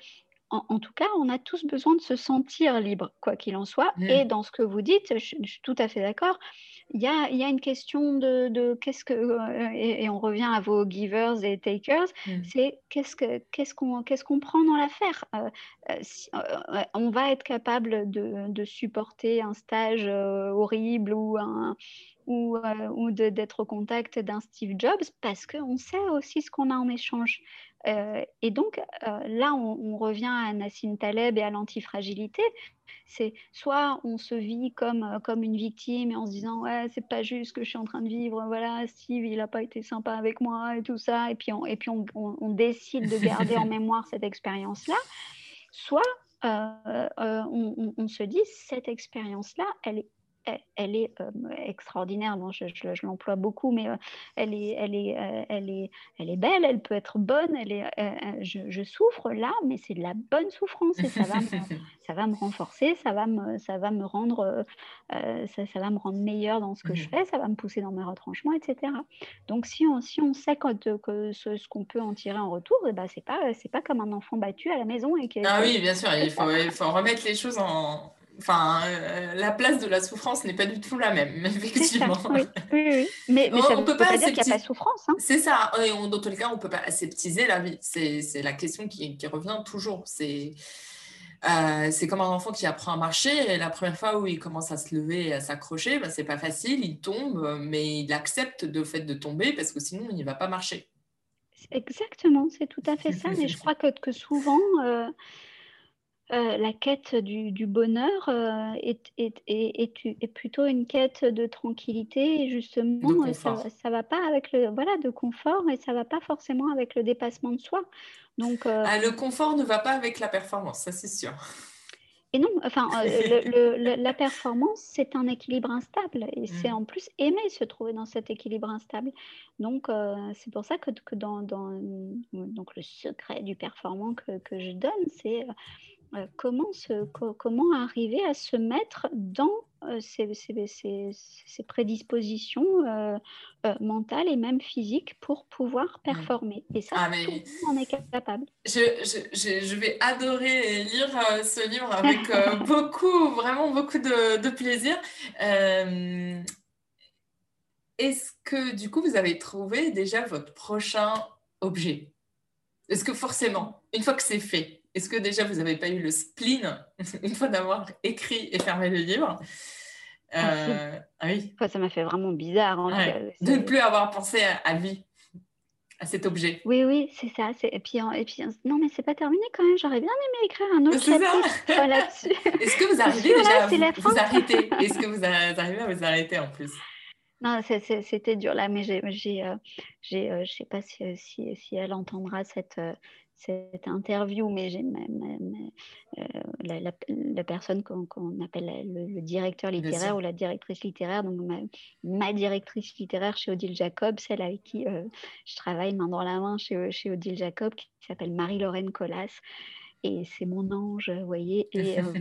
Speaker 2: en, tout cas, on a tous besoin de se sentir libre, quoi qu'il en soit. Mm. Et dans ce que vous dites, je, suis tout à fait d'accord. Il y a, une question de, qu'est-ce que euh, et, on revient à vos givers et takers. Mm. C'est qu'est-ce que qu'est-ce qu'on qu'est-ce qu'on prend dans l'affaire. Euh, euh, on va être capable de, supporter un stage horrible ou un ou, ou d'être au contact d'un Steve Jobs parce qu'on sait aussi ce qu'on a en échange. Euh, et donc, euh, là, on, revient à Nassim Taleb et à l'antifragilité. C'est soit on se vit comme, euh, comme une victime et en se disant ouais c'est pas juste ce que je suis en train de vivre voilà Steve il n'a pas été sympa avec moi et tout ça et puis on, et puis on, on, décide de garder en mémoire cette expérience là soit on, on, se dit cette expérience là elle est elle, est euh, extraordinaire. je, l'emploie beaucoup, mais euh, elle, est, elle, est, euh, elle, est, elle est belle, elle peut être bonne. Elle est, je, souffre là, mais c'est de la bonne souffrance et ça va me, ça va me renforcer, ça va me, ça va me rendre, ça, ça, va me rendre meilleur dans ce que je fais, ça va me pousser dans mes retranchements, etc. Donc, si on, si on sait que, ce, qu'on peut en tirer en retour, eh ben, c'est pas, c'est pas comme un enfant battu à la maison et
Speaker 1: Ah oui, bien sûr, il faut, il faut remettre les choses en Enfin, euh, la place de la souffrance n'est pas du tout la même, effectivement.
Speaker 2: oui, oui, Mais, ça ne peut, pas, dire qu'il n'y a pas de souffrance. Hein.
Speaker 1: C'est ça. Et dans tous les cas, on ne peut pas aseptiser la vie. C'est la question qui, revient toujours. Euh, c'est comme un enfant qui apprend à marcher. Et la première fois où il commence à se lever et à s'accrocher, ben, c'est pas facile. Il tombe, mais il accepte le fait de tomber parce que sinon, il ne va pas marcher.
Speaker 2: Exactement, c'est tout à fait ça. Mais je crois que, que souvent... Euh, euh, la quête du, bonheur euh, est, est, plutôt une quête de tranquillité et justement ça, ça va pas avec le voilà de confort et ça va pas forcément avec le dépassement de soi. Donc
Speaker 1: euh, ah, le confort ne va pas avec la performance, ça c'est sûr.
Speaker 2: Et non, enfin, le, la performance, c'est un équilibre instable. Et c'est mmh. en plus aimer se trouver dans cet équilibre instable. Donc, c'est pour ça que, que dans, dans, donc, le secret du performant que, que je donne, c'est euh, comment, comment arriver à se mettre dans euh, ces, prédispositions euh, mentales et même physiques pour pouvoir performer? Et ça, ah, on est capable.
Speaker 1: Je, vais adorer lire ce livre avec beaucoup, vraiment beaucoup de, plaisir. Est-ce que du coup, vous avez trouvé déjà votre prochain objet? Est-ce que forcément, une fois que c'est fait, est-ce que déjà vous n'avez pas eu le spleen une fois d'avoir écrit et fermé le livre?
Speaker 2: Euh, ah oui. Ça m'a fait vraiment bizarre. Hein,
Speaker 1: de ne plus avoir pensé à, lui, à cet objet.
Speaker 2: Oui, oui, c'est ça. Et puis, et puis, non, mais c'est pas terminé quand même. J'aurais bien aimé écrire un autre chapitre là-dessus.
Speaker 1: Est-ce que vous arrivez déjà à vous, arrêter? Est-ce que vous arrivez à vous arrêter en plus?
Speaker 2: Non, c'était dur là, mais j'ai, j'ai, euh, euh, je sais pas si, si, si, elle entendra cette, cette interview, mais j'ai euh, la, personne qu'on appelle le, directeur littéraire ou la directrice littéraire, donc ma, directrice littéraire chez Odile Jacob, celle avec qui euh, je travaille main dans la main chez, chez Odile Jacob, qui s'appelle Marie-Lorraine Collas. Et c'est mon ange, vous voyez, et, euh,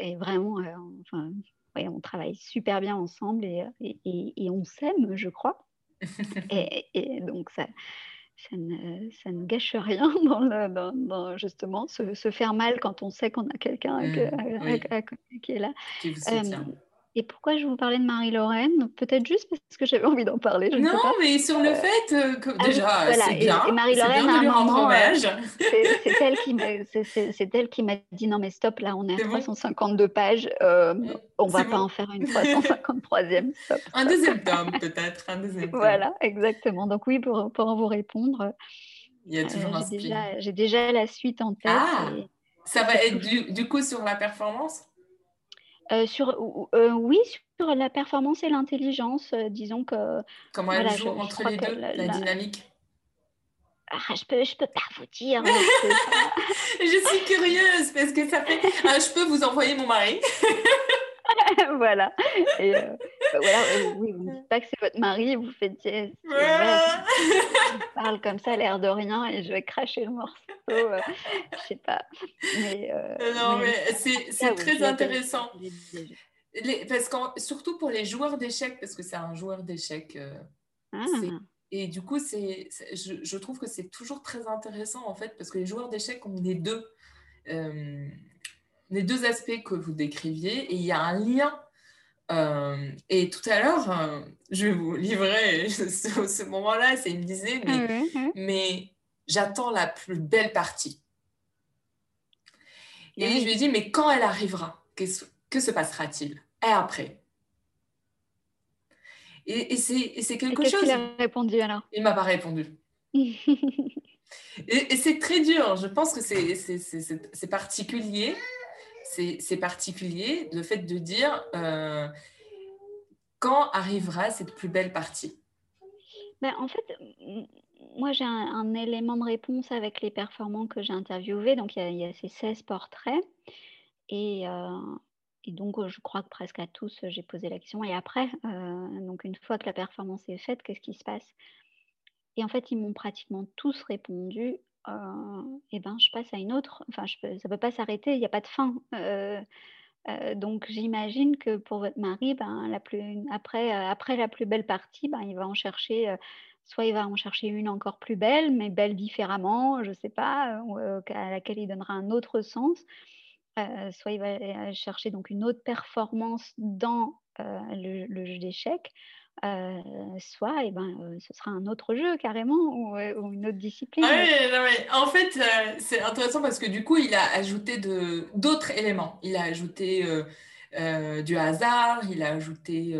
Speaker 2: et, vraiment, enfin, on travaille super bien ensemble et, et on s'aime, je crois. et, donc, ça, ça ne, ça ne, gâche rien dans, le, dans, justement se, se, faire mal quand on sait qu'on a quelqu'un mmh, qui est là. Qui vous et pourquoi je vous parlais de Marie-Lorraine? Peut-être juste parce que j'avais envie d'en parler.
Speaker 1: non, mais sur le euh, fait euh, que ah déjà, c'est bien. Et, Marie-Lorraine, à un moment, euh,
Speaker 2: c'est elle qui m'a dit non mais stop, là on est à 352 pages, euh, on va pas en faire une 353e.
Speaker 1: un deuxième tome peut-être, un deuxième tome.
Speaker 2: Voilà, exactement. Donc oui, pour, pour vous répondre,
Speaker 1: il y a toujours un
Speaker 2: J'ai déjà, la suite en tête.
Speaker 1: Ah, ça va être du, du coup sur la performance?
Speaker 2: Euh, sur, euh, oui, sur la performance et l'intelligence, euh, disons que.
Speaker 1: Comment elle joue entre les deux, la, dynamique?
Speaker 2: Ah, je peux, je peux pas vous dire.
Speaker 1: je suis curieuse parce que ça fait. Ah, je peux vous envoyer mon mari.
Speaker 2: voilà. Et, euh, bah, voilà. Euh, oui, vous ne dites pas que c'est votre mari, vous faites. je parle comme ça, l'air de rien, et je vais cracher le morceau. Euh, je sais pas. Mais,
Speaker 1: non, mais, c'est très intéressant. parce que surtout pour les joueurs d'échecs, parce que c'est un joueur d'échecs. Ah. Et du coup, c'est, je, je, trouve que c'est toujours très intéressant en fait, parce que les joueurs d'échecs ont les deux les deux aspects que vous décriviez et il y a un lien. Euh, et tout à l'heure, euh, je vais vous livrer ce, ce moment-là, c'est il me disait, mais, j'attends la plus belle partie. Et je lui ai dit, mais quand elle arrivera, que, que se passera-t-il? Et après Et, et c'est quelque chose.
Speaker 2: Qu'est-ce a répondu alors?
Speaker 1: Il m'a pas répondu. et, et c'est très dur. Je pense que c'est particulier c'est particulier, le fait de dire euh, quand arrivera cette plus belle partie?
Speaker 2: Ben, En fait, moi j'ai un, élément de réponse avec les performants que j'ai interviewés. Donc il y, a ces 16 portraits. Et, euh, et, donc je crois que presque à tous j'ai posé la question. Et après, euh, donc une fois que la performance est faite, qu'est-ce qui se passe? Et en fait, ils m'ont pratiquement tous répondu euh, et ben, je passe à une autre. Enfin, je ça ne peut pas s'arrêter, il n'y a pas de fin. Euh, euh, donc j'imagine que pour votre mari, ben, après, la plus belle partie, ben, il va en chercher, soit il va en chercher une encore plus belle, mais belle différemment, je ne sais pas, à laquelle il donnera un autre sens. soit il va chercher donc une autre performance dans le, jeu d'échecs, euh, soit eh ben, euh, ce sera un autre jeu carrément ou, euh, une autre discipline.
Speaker 1: Ah en fait, c'est intéressant parce que du coup, il a ajouté d'autres éléments. Il a ajouté du hasard, il a ajouté,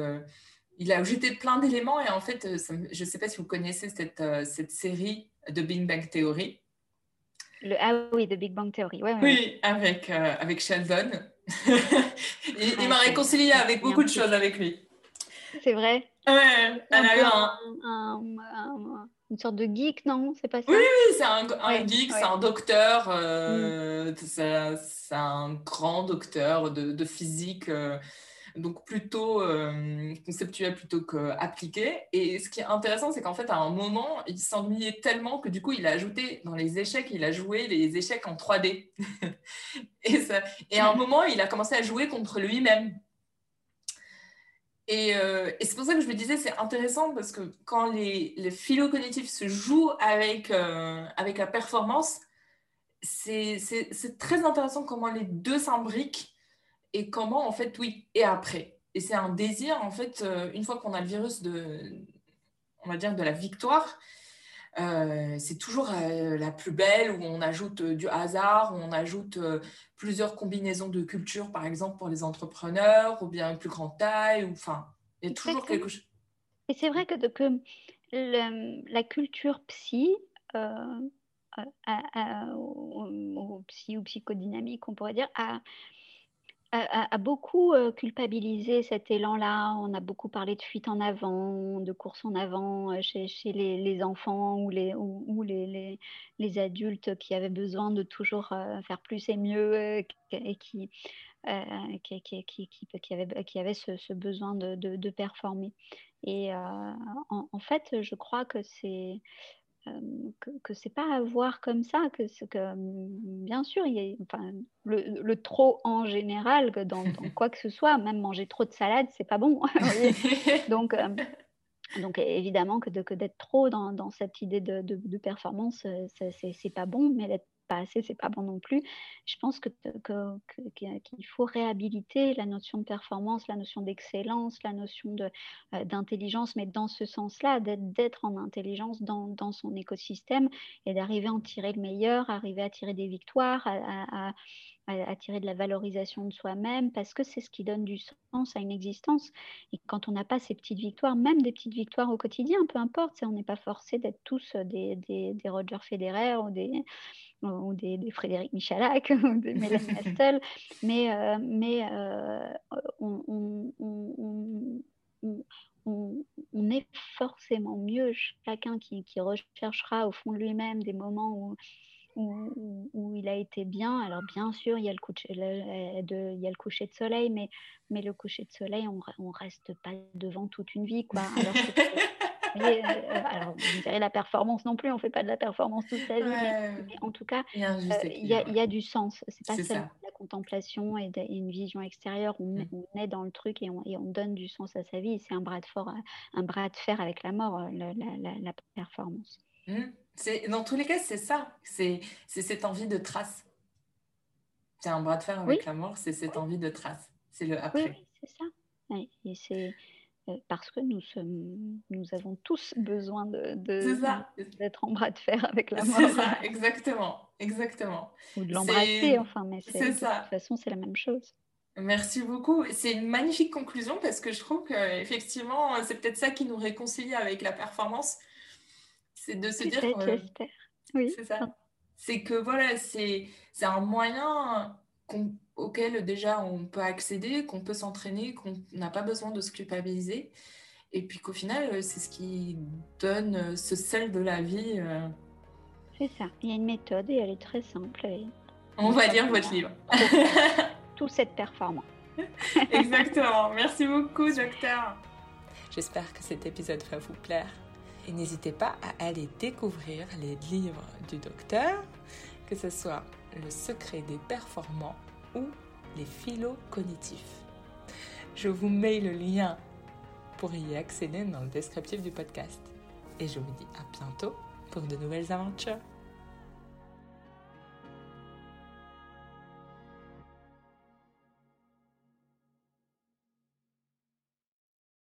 Speaker 1: il a ajouté plein d'éléments et en fait, je ne sais pas si vous connaissez cette, cette série de Big Bang Theory.
Speaker 2: Le, ah oui, de Big Bang Theory. Ouais,
Speaker 1: oui, avec, avec Sheldon. il, il m'a réconcilié avec beaucoup de choses avec lui.
Speaker 2: C'est vrai.
Speaker 1: Ouais, elle a eu
Speaker 2: un... une sorte de geek, non? C'est pas ça?
Speaker 1: Oui, oui, c'est un, geek, c'est un docteur, euh, mm. c'est un grand docteur de, de physique, euh, donc plutôt euh, conceptuel plutôt qu'appliqué. Et ce qui est intéressant, c'est qu'en fait, à un moment, il s'ennuyait tellement que du coup, il a ajouté dans les échecs, il a joué les échecs en 3D. et, ça, et à un moment, il a commencé à jouer contre lui-même. Euh, et, c'est pour ça que je me disais, c'est intéressant parce que quand les, les philo-cognitifs se jouent avec, euh, avec la performance, c'est très intéressant comment les deux s'imbriquent et comment, en fait, oui, et après. Et c'est un désir, en fait, euh, une fois qu'on a le virus de, on va dire, de la victoire, euh, c'est toujours euh, la plus belle où on ajoute euh, du hasard, où on ajoute plusieurs combinaisons de culture, par exemple pour les entrepreneurs, ou bien une plus grande taille, ou enfin, il y a toujours quelque chose.
Speaker 2: Et c'est vrai que, que la culture psy, ou, psy ou psychodynamique, on pourrait dire, a, a, beaucoup culpabilisé cet élan-là. On a beaucoup parlé de fuite en avant, de course en avant chez, les, enfants ou, les, ou, les, les, adultes qui avaient besoin de toujours faire plus et mieux et qui, qui, qui, qui, avaient, qui avaient ce, besoin de, de, performer. Et en, fait, je crois que c'est que, que c'est pas à voir comme ça, que, que bien sûr, il y a, enfin, le, trop en général, que dans, quoi que ce soit, même manger trop de salade, c'est pas bon. donc, donc évidemment que, que d'être trop dans, dans, cette idée de, de, de performance, c'est pas bon, mais d'être pas assez, c'est pas bon non plus. Je pense que, qu'il faut réhabiliter la notion de performance, la notion d'excellence, la notion de, euh, d'intelligence, mais dans ce sens-là, d'être, en intelligence dans, dans, son écosystème et d'arriver à en tirer le meilleur, arriver à tirer des victoires, à, tirer de la valorisation de soi-même, parce que c'est ce qui donne du sens à une existence. Et quand on n'a pas ces petites victoires, même des petites victoires au quotidien, peu importe, on n'est pas forcé d'être tous des, des, des Roger Federer ou des ou des, Frédéric Michalak ou des Mélanie Astel, mais, euh, mais euh, on, on, on, on, est forcément mieux, chacun qui, qui recherchera au fond de lui-même des moments où, où, où, il a été bien. Alors bien sûr, il y a le, coucher, de, il y a le coucher de soleil, mais, mais le coucher de soleil, on ne reste pas devant toute une vie. Quoi. Alors, Euh, alors, vous direz la performance non plus, on ne fait pas de la performance toute sa vie, mais, en tout cas, il y, a, y, a du sens. C'est pas seulement la contemplation et, une vision extérieure où mmh. on, est dans le truc et on, et on, donne du sens à sa vie. C'est un bras de fort, un bras de fer avec la mort, euh, la, la, la, performance.
Speaker 1: Mmh. Dans tous les cas, c'est ça. C'est cette envie de trace. C'est un bras de fer avec la mort, c'est cette envie de trace. C'est le après.
Speaker 2: Oui, c'est ça. et c'est euh, parce que nous, sommes, nous avons tous besoin de, d'être en bras de fer avec la mort.
Speaker 1: C'est ça, exactement, exactement.
Speaker 2: Ou de l'embrasser, enfin, mais c'est, de toute façon, c'est la même chose.
Speaker 1: Merci beaucoup. C'est une magnifique conclusion parce que je trouve qu'effectivement, c'est peut-être ça qui nous réconcilie avec la performance. C'est de se dire.
Speaker 2: j'espère. Oui.
Speaker 1: C'est ça. C'est que voilà, c'est, c'est un moyen auquel déjà on peut accéder, qu'on peut s'entraîner, qu'on n'a pas besoin de se culpabiliser. Et puis qu'au final, c'est ce qui donne euh, ce sel de la vie. Euh.
Speaker 2: C'est ça. Il y a une méthode et elle est très simple.
Speaker 1: On va lire votre livre.
Speaker 2: Tout cette performance.
Speaker 1: Exactement. Merci beaucoup, docteur.
Speaker 3: J'espère que cet épisode va vous plaire. Et n'hésitez pas à aller découvrir les livres du docteur, que ce soit Le secret des performants ou les philo-cognitifs. Je vous mets le lien pour y accéder dans le descriptif du podcast. Et je vous dis à bientôt pour de nouvelles aventures.